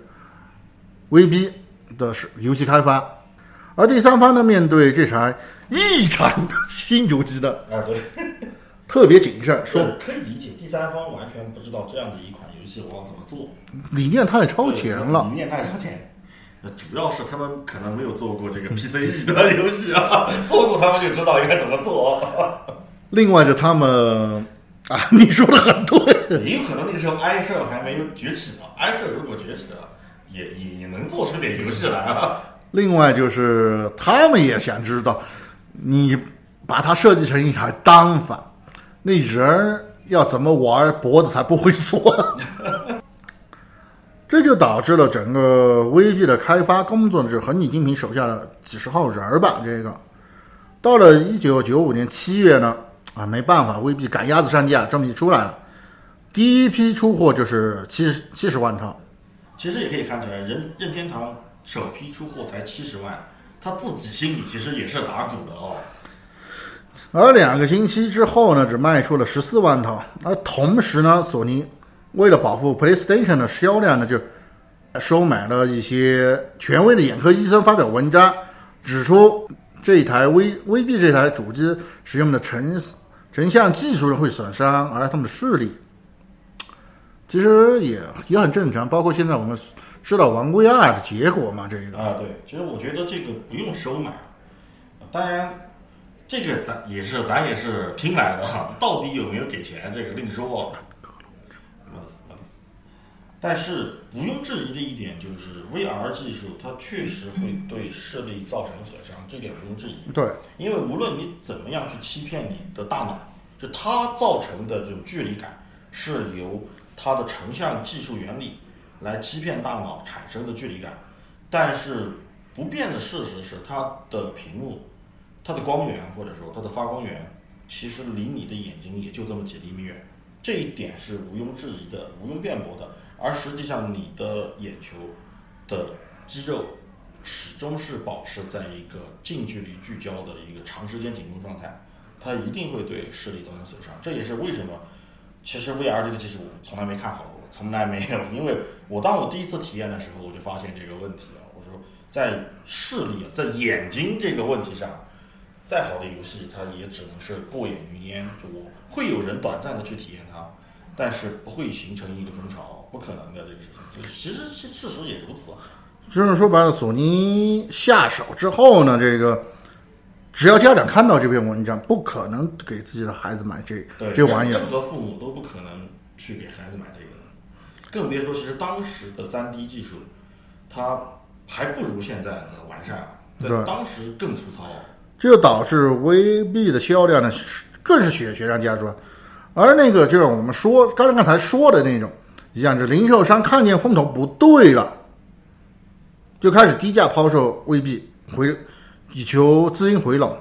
VB 的是游戏开发。而第三方呢，面对这台异常的新主机的，啊，对，[laughs] 特别谨慎，说可以理解，第三方完全不知道这样的一款游戏我要怎么做，理念太超前了。理念太超前。主要是他们可能没有做过这个 [laughs] PCE 的游戏啊，[laughs] 做过他们就知道应该怎么做。另外，就他们啊，你说的很对，也有可能那个时候 i 社还没有崛起呢。i 社如果崛起了，也也也能做出点游戏来啊。另外就是他们也想知道，你把它设计成一台单反，那人要怎么玩脖子才不会缩？[laughs] 这就导致了整个 VB 的开发工作，是横井精平手下的几十号人儿吧。这个到了一九九五年七月呢，啊，没办法，VB 赶鸭子上架，这么一出来了，第一批出货就是七十七十万套。其实也可以看出来，任任天堂首批出货才七十万，他自己心里其实也是打鼓的哦。而两个星期之后呢，只卖出了十四万套。而同时呢，索尼。为了保护 PlayStation 的销量呢，就收买了一些权威的眼科医生发表文章，指出这一台 V VB 这台主机使用的成成像技术会损伤而他们的视力。其实也也很正常，包括现在我们知道玩 VR 的结果嘛，这个啊，对，其实我觉得这个不用收买，当然这个咱也是咱也是听来的哈，[laughs] 到底有没有给钱这个另说。但是毋庸置疑的一点就是 VR 技术，它确实会对视力造成损伤，这点毋庸置疑。对，因为无论你怎么样去欺骗你的大脑，就它造成的这种距离感，是由它的成像技术原理来欺骗大脑产生的距离感。但是不变的事实是，它的屏幕、它的光源或者说它的发光源，其实离你的眼睛也就这么几厘米远，这一点是毋庸置疑的、毋庸辩驳的。而实际上，你的眼球的肌肉始终是保持在一个近距离聚焦的一个长时间紧绷状态，它一定会对视力造成损伤。这也是为什么，其实 VR 这个技术我从来没看好过，从来没有。因为我当我第一次体验的时候，我就发现这个问题啊。我说，在视力啊，在眼睛这个问题上，再好的游戏它也只能是过眼云烟，我会有人短暂的去体验它。但是不会形成一个风潮，不可能的这个事情。其实事实也如此。就是说白了，索尼下手之后呢，这个只要家长看到这篇文章，不可能给自己的孩子买这这玩意儿。任何父母都不可能去给孩子买这个，更别说其实当时的三 D 技术，它还不如现在的完善，在当时更粗糙。这就导致 VB 的销量呢，更是雪雪上加霜。而那个就是我们说刚刚才说的那种，一样，是零售商看见风头不对了，就开始低价抛售未币，回以求资金回笼，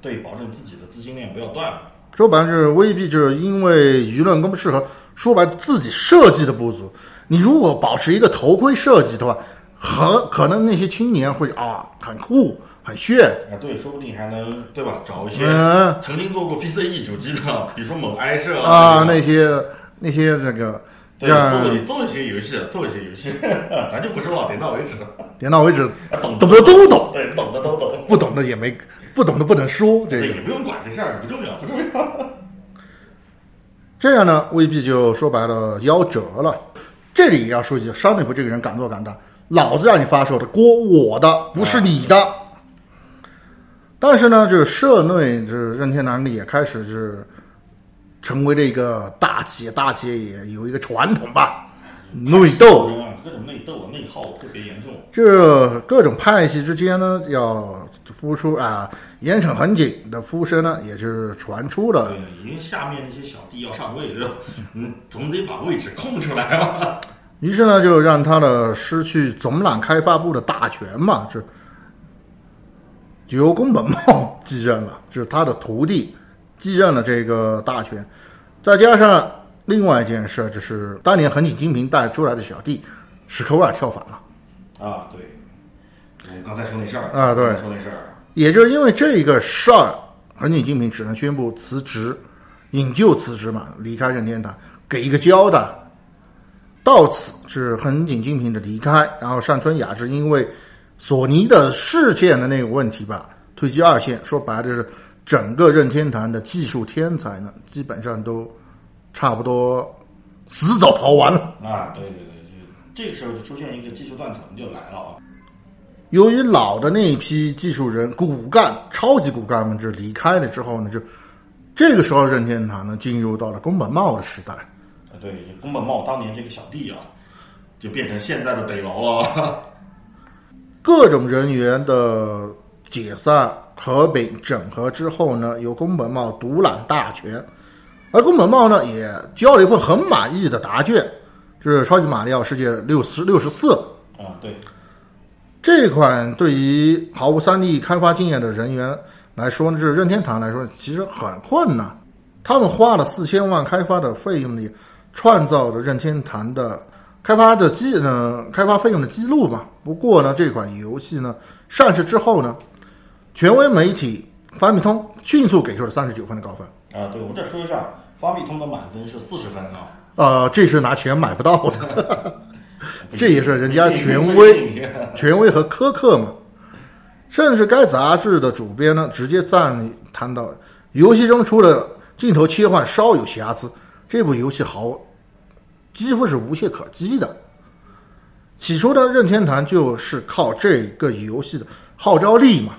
对，保证自己的资金链不要断。说白了就是未必，就是因为舆论更不适合，说白自己设计的不足。你如果保持一个头盔设计的话，很可能那些青年会啊很酷。很炫啊，对，说不定还能对吧？找一些曾经做过 PCE 主机的，比如说某埃社啊，那些那些这个，对，做做一些游戏，做一些游戏，[laughs] 咱就不说了，点到为止。点到为止，懂懂的都懂，对，懂的都懂，不懂的也没，不懂的不能说，这也不用管这事儿，不重要，不重要。[laughs] 这样呢，未必就说白了夭折了。这里也要说一句，商内部这个人敢做敢当，老子让你发售的锅我的，不是你的。但是呢，就是社内，就是任天堂也开始是成为了一个大企业，大企业也有一个传统吧，内斗，各种内斗、内耗特别严重。这各种派系之间呢，要付出啊，严惩很紧的呼声呢，也是传出了。对，因为下面那些小弟要上位，对吧？嗯，总得把位置空出来嘛。于是呢，就让他的失去总揽开发部的大权嘛，就。由宫本茂继任了，就是他的徒弟继任了这个大权，再加上另外一件事就是当年横井金平带出来的小弟史克威尔跳反了。啊，对，我刚才说那事儿啊对说那事儿，也就是因为这个事儿，横井金平只能宣布辞职，引咎辞职嘛，离开任天堂，给一个交代。到此是横井金平的离开，然后上村雅治因为索尼的事件的那个问题吧，退居二线。说白了就是整个任天堂的技术天才呢，基本上都差不多死早逃完了。啊，对对对，就这个时候就出现一个技术断层就来了啊，由于老的那一批技术人骨干、超级骨干们就离开了之后呢，就这个时候任天堂呢进入到了宫本茂的时代。啊对，宫本茂当年这个小弟啊，就变成现在的逮牢了，各种人员的解散、合并、整合之后呢，由宫本茂独揽大权，而宫本茂呢也交了一份很满意的答卷，就是《超级马里奥世界六十六十四》啊，对，这款对于毫无 3D 开发经验的人员来说呢，就是任天堂来说，其实很困难。他们花了四千万开发的费用里，创造了任天堂的开发的记呃开发费用的记录嘛。不过呢，这款游戏呢上市之后呢，权威媒体方米通迅速给出了三十九分的高分。啊，对，我们这说一下，方米通的满分是四十分啊，呃，这是拿钱买不到的，[laughs] 这也是人家权威。权威和苛刻嘛。甚至该杂志的主编呢，直接赞叹到，游戏中除了镜头切换稍有瑕疵，这部游戏毫几乎是无懈可击的。起初呢，任天堂就是靠这个游戏的号召力嘛，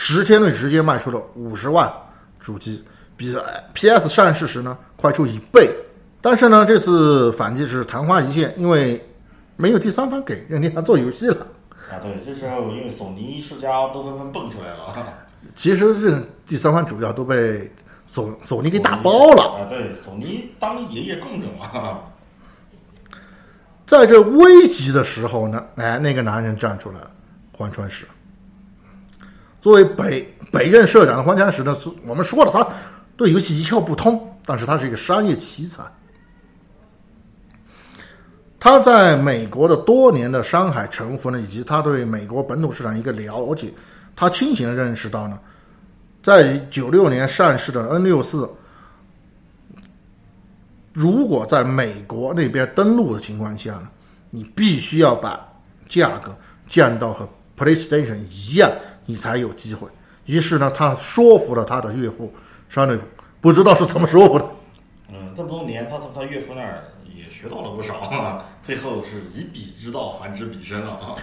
十天内直接卖出了五十万主机，比 PS 上市时呢快出一倍。但是呢，这次反击是昙花一现，因为没有第三方给任天堂做游戏了。啊，对，这时候因为索尼世家都纷纷蹦出来了，其实这第三方主要都被索索尼给打包了。啊，对，索尼当爷爷供着嘛，在这危急的时候呢，哎，那个男人站出来了，荒川石。作为北北任社长的荒川石呢，是我们说了，他对游戏一窍不通，但是他是一个商业奇才。他在美国的多年的商海沉浮呢，以及他对美国本土市场一个了解，他清醒的认识到呢，在九六年上市的 N 六四，如果在美国那边登陆的情况下呢，你必须要把价格降到和 PlayStation 一样，你才有机会。于是呢，他说服了他的岳父山内部，不知道是怎么说服的。嗯，这么多年，他从他岳父那儿也学到了不少啊，最后是以彼之道还之彼身了啊。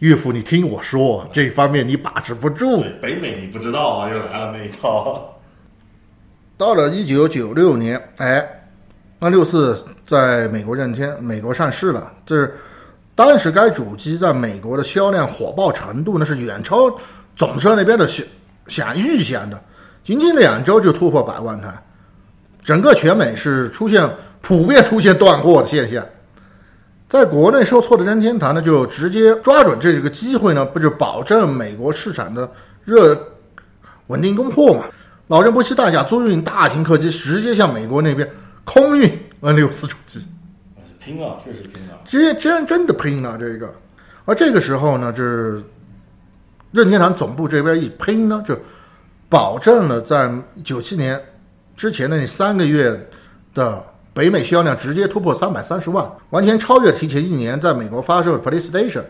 岳父，你听我说，这方面你把持不住。北美你不知道啊，又来了那一套。到了一九九六年，哎，那六四在美国任天美国上市了。这当时该主机在美国的销量火爆程度呢，是远超总社那边的想想预想的，仅仅两周就突破百万台，整个全美是出现普遍出现断货的现象。在国内受挫的任天堂呢，就直接抓准这个机会呢，不就保证美国市场的热稳定供货嘛？老任不惜代价租运大型客机，直接向美国那边空运 N 六四主机，拼了，确实拼了。直接真真的拼了这个。而这个时候呢，这任天堂总部这边一拼呢，就保证了在九七年之前的那三个月的北美销量直接突破三百三十万，完全超越提前一年在美国发售的 PlayStation。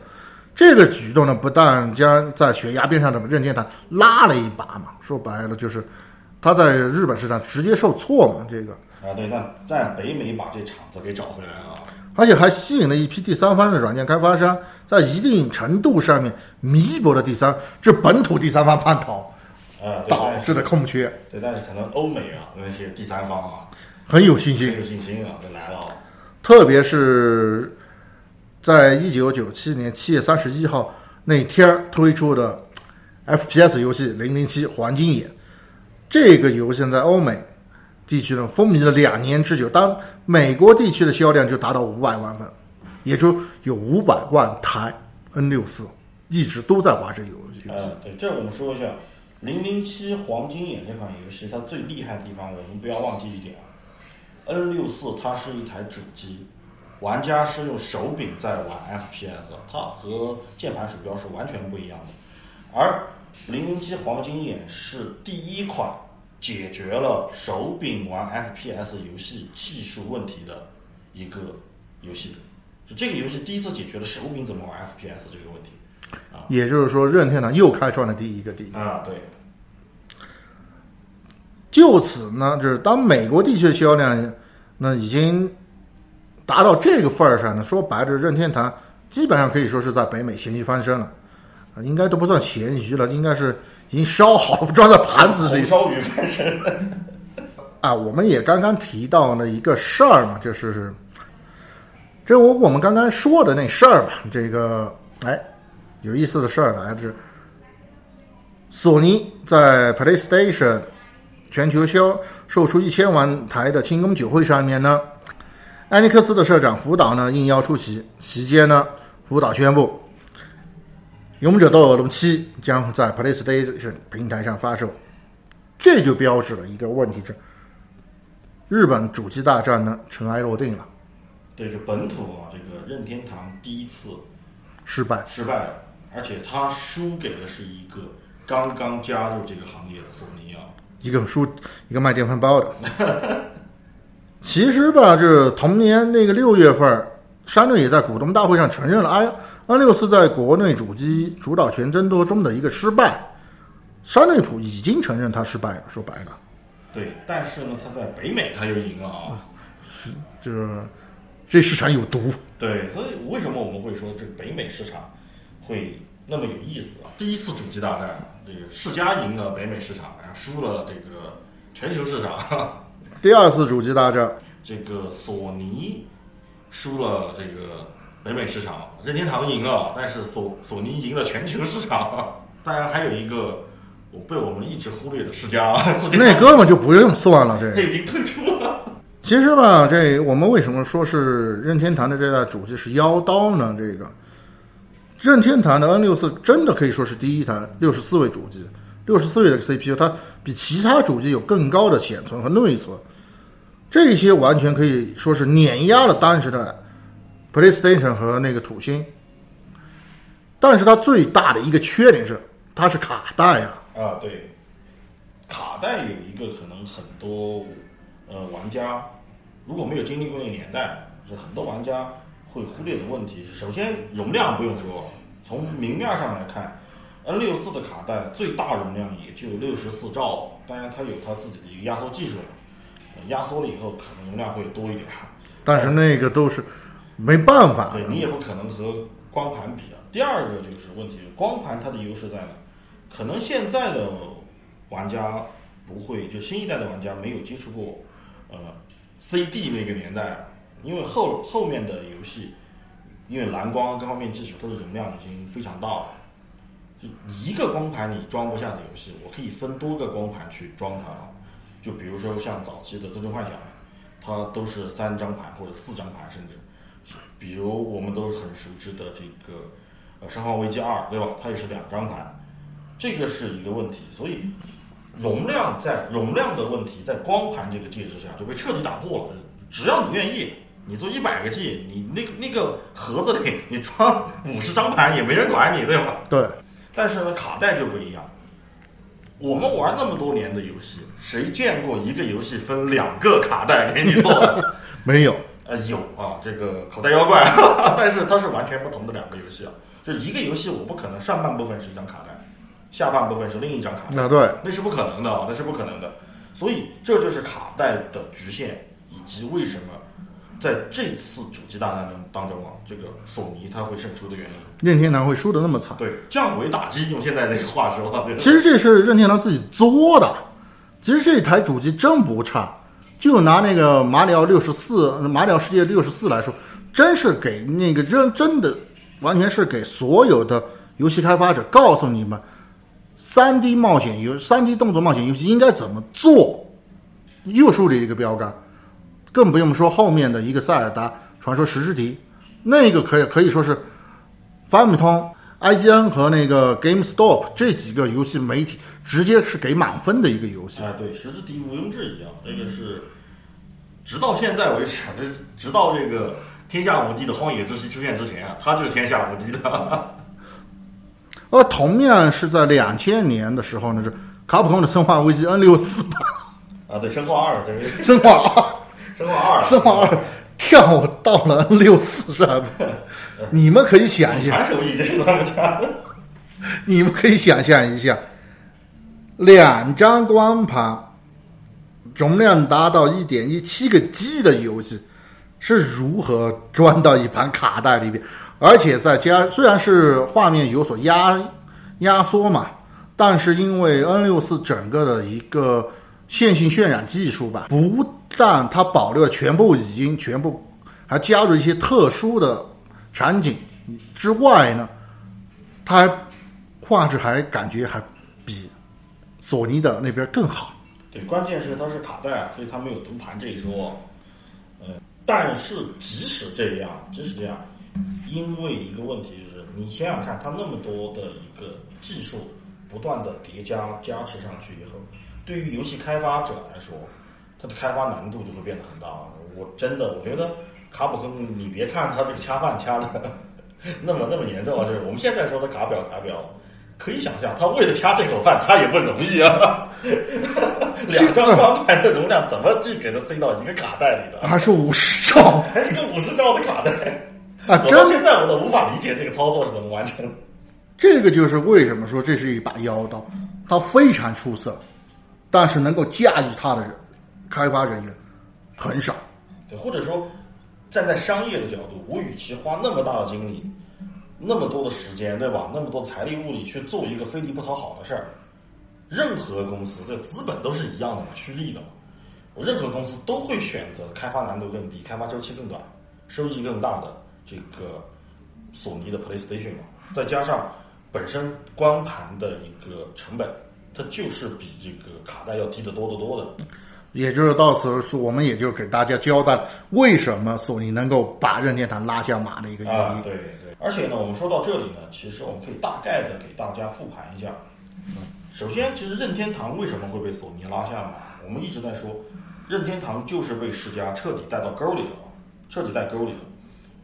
这个举动呢，不但将在悬崖边上的任天堂拉了一把嘛，说白了就是他在日本市场直接受挫嘛，这个，啊，对，但但北美把这场子给找回来了。而且还吸引了一批第三方的软件开发商，在一定程度上面弥补了第三这本土第三方叛逃呃，导致的空缺，对，但是可能欧美啊那些第三方啊很有信心很。有信心啊，就来了。特别是在一九九七年七月三十一号那天儿推出的 FPS 游戏《零零七黄金眼》，这个游戏在欧美地区呢风靡了两年之久，当美国地区的销量就达到五百万份，也就有五百万台 N 六四一直都在玩这个游戏。呃，对，这我们说一下，《零零七黄金眼》这款游戏它最厉害的地方，我们不要忘记一点啊，N 六四它是一台主机，玩家是用手柄在玩 FPS，它和键盘鼠标是完全不一样的。而零零七黄金眼是第一款解决了手柄玩 FPS 游戏技术问题的一个游戏，就这个游戏第一次解决了手柄怎么玩 FPS 这个问题。也就是说，任天堂又开创了第一个第一。啊，对，就此呢，就是当美国地区的销量那已经达到这个份儿上呢，说白了，任天堂基本上可以说是在北美咸鱼翻身了，啊，应该都不算咸鱼了，应该是已经烧好了，装在盘子里红烧鱼翻身。啊。我们也刚刚提到了一个事儿嘛，就是这我我们刚刚说的那事儿吧，这个哎有意思的事儿来自索尼在 PlayStation 全球销售出一千万台的庆功酒会上面呢，艾尼克斯的社长福岛呢应邀出席，席间呢，福岛宣布《勇者斗恶龙七》将在 PlayStation 平台上发售，这就标志了一个问题是，日本主机大战呢尘埃落定了，对，这本土啊，这个任天堂第一次失败。失败了，而且他输给的是一个刚刚加入这个行业的索尼啊。一个输一个卖电饭煲的。其实吧，这同年那个六月份，山内也在股东大会上承认了 i N 六四在国内主机主导权争夺中的一个失败。山内普已经承认他失败了，说白了，对，但是呢，他在北美他又赢了啊。是这这市场有毒。对，所以为什么我们会说这个北美市场会那么有意思啊？第一次主机大战，这个世嘉赢了北美市场，然后输了这个全球市场。[laughs] 第二次主机大战，这个索尼输了这个北美市场，任天堂赢了，但是索索尼赢了全球市场。当然还有一个我被我们一直忽略的世嘉，世嘉那根本就不用算了，这他已经退出了。其实吧，这我们为什么说是任天堂的这代主机是妖刀呢？这个任天堂的 N 六四真的可以说是第一台六十四位主机，六十四位的 CPU，它比其他主机有更高的显存和内存，这些完全可以说是碾压了当时的 PlayStation 和那个土星。但是它最大的一个缺点是，它是卡带啊。啊，对，卡带有一个可能很多呃玩家如果没有经历过那个年代，是很多玩家会忽略的问题是，首先容量不用说，从明面上来看，N 六四的卡带最大容量也就六十四兆，当然它有它自己的一个压缩技术，呃压缩了以后可能容量会多一点，但是那个都是没办法对你也不可能和光盘比啊。第二个就是问题，光盘它的优势在哪？可能现在的玩家不会，就新一代的玩家没有接触过，呃，CD 那个年代，因为后后面的游戏，因为蓝光各方面技术它的容量已经非常大了，就一个光盘你装不下的游戏，我可以分多个光盘去装它了。就比如说像早期的《最终幻想》，它都是三张盘或者四张盘，甚至，比如我们都很熟知的这个呃《生化危机二》，对吧？它也是两张盘，这个是一个问题。所以容量在容量的问题在光盘这个介质下就被彻底打破了。只要你愿意，你做一百个 G，你那个那个盒子里你装五十张盘也没人管你，对吧？对，但是呢，卡带就不一样。我们玩那么多年的游戏，谁见过一个游戏分两个卡带给你做的？[laughs] 没有。呃，有啊，这个口袋妖怪，[laughs] 但是它是完全不同的两个游戏啊。就一个游戏，我不可能上半部分是一张卡带，下半部分是另一张卡带，那对，那是不可能的啊，那是不可能的。所以这就是卡带的局限，以及为什么在这次主机大战当中啊，这个索尼它会胜出的原因。任天堂会输得那么惨。对，降维打击，用现在那个话说，其实这是任天堂自己作的。其实这台主机真不差，就拿那个马里奥六十四、马里奥世界六十四来说，真是给那个真真的完全是给所有的游戏开发者告诉你们，三 D 冒险游、三 D 动作冒险游戏应该怎么做，又树立一个标杆。更不用说后面的一个塞尔达传说十之敌，那个可以可以说是发米通、IGN 和那个 GameStop 这几个游戏媒体直接是给满分的一个游戏。啊，对，十之敌毋庸置疑啊，这个是直到现在为止，这直到这个天下无敌的荒野之息出现之前啊，它就是天下无敌的。而 [laughs] 同样是在两千年的时候呢，是卡普空的《生化危机 N 六四》啊，对，《生化二》这是《生化二》，《生化二》，《生化二》跳到了 N 六四上，[laughs] 你们可以想象，手艺这是他们家的，你们可以想象一下，两张光盘，容量达到一点一七个 G 的游戏，是如何装到一盘卡带里边？而且在加，虽然是画面有所压压缩嘛，但是因为 N 六四整个的一个线性渲染技术吧，不但它保留了全部已经，全部还加入一些特殊的场景之外呢，它画质还感觉还比索尼的那边更好。对，关键是它是卡带，所以它没有读盘这一说。呃，但是即使这样，即使这样。因为一个问题就是，你想想看，它那么多的一个技术不断的叠加加持上去以后，对于游戏开发者来说，它的开发难度就会变得很大。我真的我觉得卡普空，你别看他这个掐饭掐的 [laughs] 那么那么严重啊，就是我们现在说的卡表卡表，可以想象，他为了掐这口饭，他也不容易啊。[laughs] 两张光盘的容量怎么去给它塞到一个卡带里的？还是五十兆，还是个五十兆的卡带？啊，我到现在我都无法理解这个操作是怎么完成。这个就是为什么说这是一把妖刀，它非常出色，但是能够驾驭它的人，开发人员很少。对，或者说站在商业的角度，我与其花那么大的精力、那么多的时间，对吧？那么多财力物力去做一个费力不讨好的事儿，任何公司的资本都是一样的嘛，趋利的嘛。我任何公司都会选择开发难度更低、开发周期更短、收益更大的。这个索尼的 PlayStation 嘛，再加上本身光盘的一个成本，它就是比这个卡带要低得多得多的。也就是到此是我们也就给大家交代为什么索尼能够把任天堂拉下马的一个原因。对对。而且呢，我们说到这里呢，其实我们可以大概的给大家复盘一下。首先，其实任天堂为什么会被索尼拉下马？我们一直在说，任天堂就是被世嘉彻底带到沟里了，彻底带沟里了。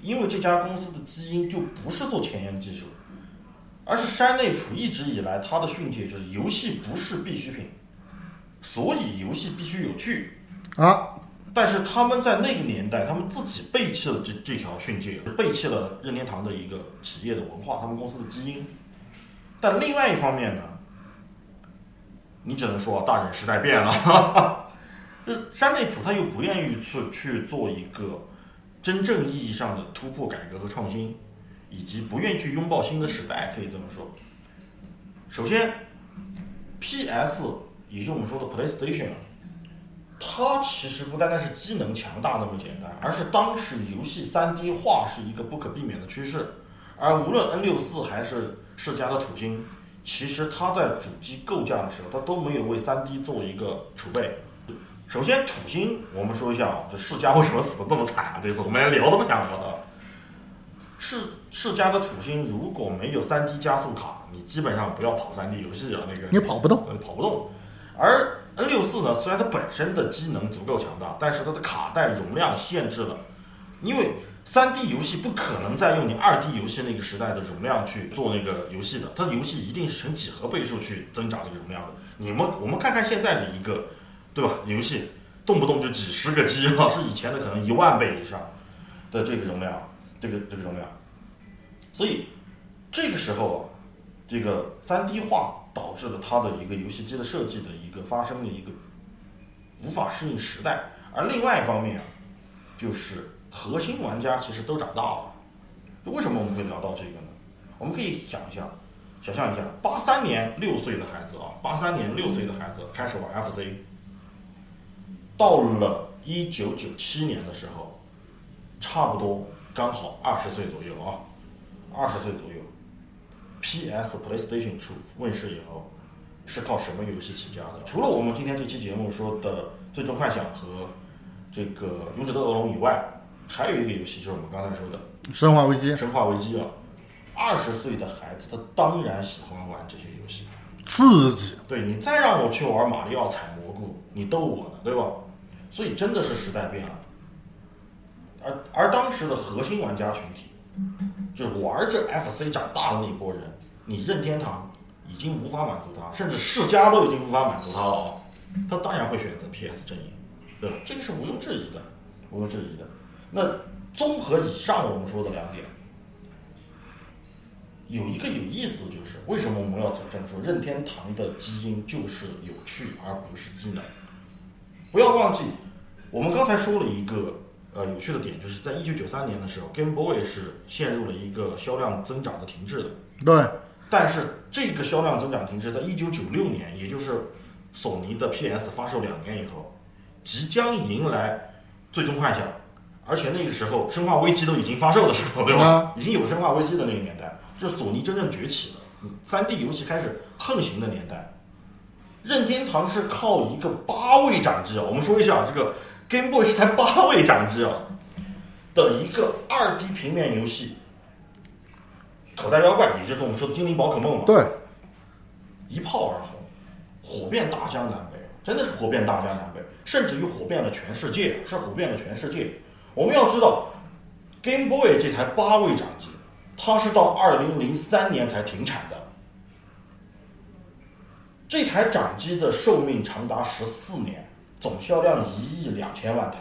因为这家公司的基因就不是做前沿技术，而是山内溥一直以来他的训诫就是游戏不是必需品，所以游戏必须有趣啊。但是他们在那个年代，他们自己背弃了这这条训诫，背弃了任天堂的一个企业的文化，他们公司的基因。但另外一方面呢，你只能说大人时代变了，这 [laughs] 山内溥他又不愿意去去做一个。真正意义上的突破、改革和创新，以及不愿意去拥抱新的时代，可以这么说。首先，P.S. 也就是我们说的 PlayStation，啊它其实不单单是机能强大那么简单，而是当时游戏 3D 化是一个不可避免的趋势。而无论 N64 还是世嘉的土星，其实它在主机构架的时候，它都没有为 3D 做一个储备。首先，土星，我们说一下啊，这世嘉为什么死的那么惨啊？这次我们连聊都不想聊了。世世嘉的土星如果没有三 D 加速卡，你基本上不要跑三 D 游戏啊，那个你跑不动，跑不动。而 N 六四呢，虽然它本身的机能足够强大，但是它的卡带容量限制了，因为三 D 游戏不可能再用你二 D 游戏那个时代的容量去做那个游戏的，它的游戏一定是成几何倍数去增长这个容量的。你们我们看看现在的一个。对吧？游戏动不动就几十个 G 啊，是以前的可能一万倍以上的这个容量，这个这个容量。所以这个时候啊，这个三 D 化导致了它的一个游戏机的设计的一个发生的一个无法适应时代。而另外一方面啊，就是核心玩家其实都长大了。为什么我们会聊到这个呢？我们可以想一下，想象一下，八三年六岁的孩子啊，八三年六岁的孩子开始玩 FC。到了一九九七年的时候，差不多刚好二十岁左右啊，二十岁左右，P.S. PlayStation 出问世以后，是靠什么游戏起家的？除了我们今天这期节目说的《最终幻想》和这个《勇者斗恶龙》以外，还有一个游戏就是我们刚才说的《生化危机》。生化危机啊，二十岁的孩子他当然喜欢玩这些游戏，刺激。对你再让我去玩马里奥采蘑菇，你逗我呢，对吧？所以真的是时代变了。而而当时的核心玩家群体，就是玩着 FC 长大的那一波人，你任天堂已经无法满足他，甚至世嘉都已经无法满足他了，他当然会选择 PS 阵营，对吧？这个是毋庸置疑的，毋庸置疑的。那综合以上我们说的两点，有一个有意思就是，为什么我们要佐证说任天堂的基因就是有趣而不是技能？不要忘记，我们刚才说了一个呃有趣的点，就是在一九九三年的时候，Game Boy 是陷入了一个销量增长的停滞的。对，但是这个销量增长停滞在一九九六年，也就是索尼的 PS 发售两年以后，即将迎来最终幻想，而且那个时候《生化危机》都已经发售的时候，对吧？啊已经有《生化危机》的那个年代，就是索尼真正崛起了，三 D 游戏开始横行的年代。任天堂是靠一个八位掌机啊，我们说一下这个 Game Boy 是台八位掌机啊的一个二 D 平面游戏口袋妖怪，也就是我们说的精灵宝可梦嘛，对，一炮而红，火遍大江南北，真的是火遍大江南北，甚至于火遍了全世界，是火遍了全世界。我们要知道，Game Boy 这台八位掌机，它是到二零零三年才停产的。这台掌机的寿命长达十四年，总销量一亿两千万台，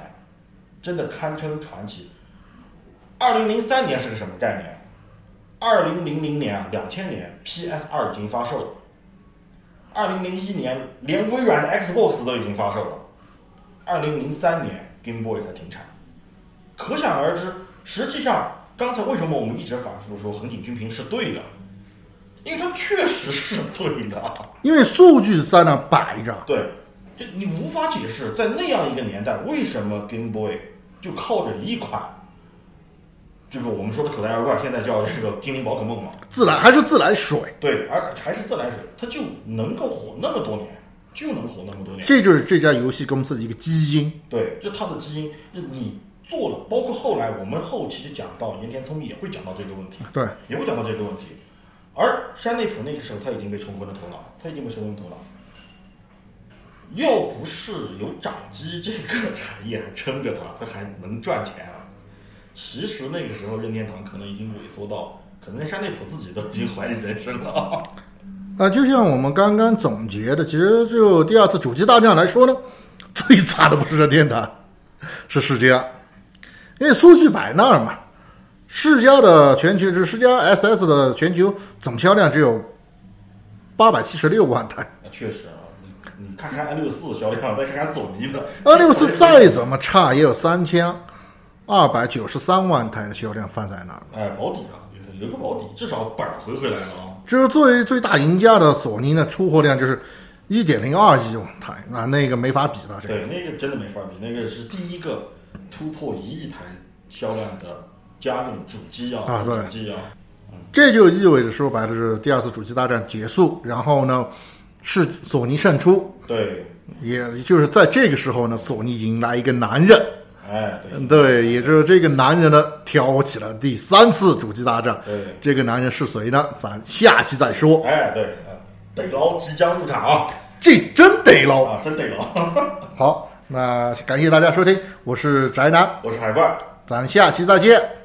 真的堪称传奇。二零零三年是个什么概念？二零零零年啊，两千年 PS 二已经发售了。二零零一年，连微软的 Xbox 都已经发售了。二零零三年，Game Boy 才停产。可想而知，实际上刚才为什么我们一直反复地说横井军平是对的？因为他确实是对的。因为数据在那摆着，对，就你无法解释，在那样一个年代，为什么 Game Boy 就靠着一款这个我们说的口袋妖怪，现在叫这个精灵宝可梦嘛，自来还是自来水，对，而还是自来水，它就能够火那么多年，就能火那么多年。这就是这家游戏公司的一个基因。对，就它的基因，就你做了，包括后来我们后期就讲到岩田聪明也会讲到这个问题，对，也会讲到这个问题。而山内溥那个时候他已经被冲昏了头脑，他已经被冲昏头脑。要不是有掌机这个产业还撑着它，它还能赚钱啊。其实那个时候任天堂可能已经萎缩到，可能连山内普自己都已经怀疑人生了。啊，就像我们刚刚总结的，其实就第二次主机大战来说呢，最差的不是任天堂，是世嘉，因为数据摆那儿嘛，世嘉的全球就是世嘉 SS 的全球总销量只有八百七十六万台，那确实啊，你你看看 N 六四销量，再看看索尼的 N 六四再怎么差也有三千二百九十三万台的销量放在那儿。哎保底啊，就是有个保底，至少本儿回回来了啊。就是作为最大赢家的索尼呢，出货量就是一点零二亿台啊，那个没法比了。这个对，那个真的没法比，那个是第一个突破一亿台销量的家用主机啊，啊对主机啊，这就意味着说白了是第二次主机大战结束，然后呢是索尼胜出，对，也就是在这个时候呢，索尼迎来一个男人，哎，对，嗯对，也就是这个男人呢挑起了第三次主机大战。对，这个男人是谁呢？咱下期再说。哎，对，呃得捞即将入场啊，这真得捞。啊，真得捞，[laughs] 好，那感谢大家收听，我是宅男，我是海怪。咱下期再见。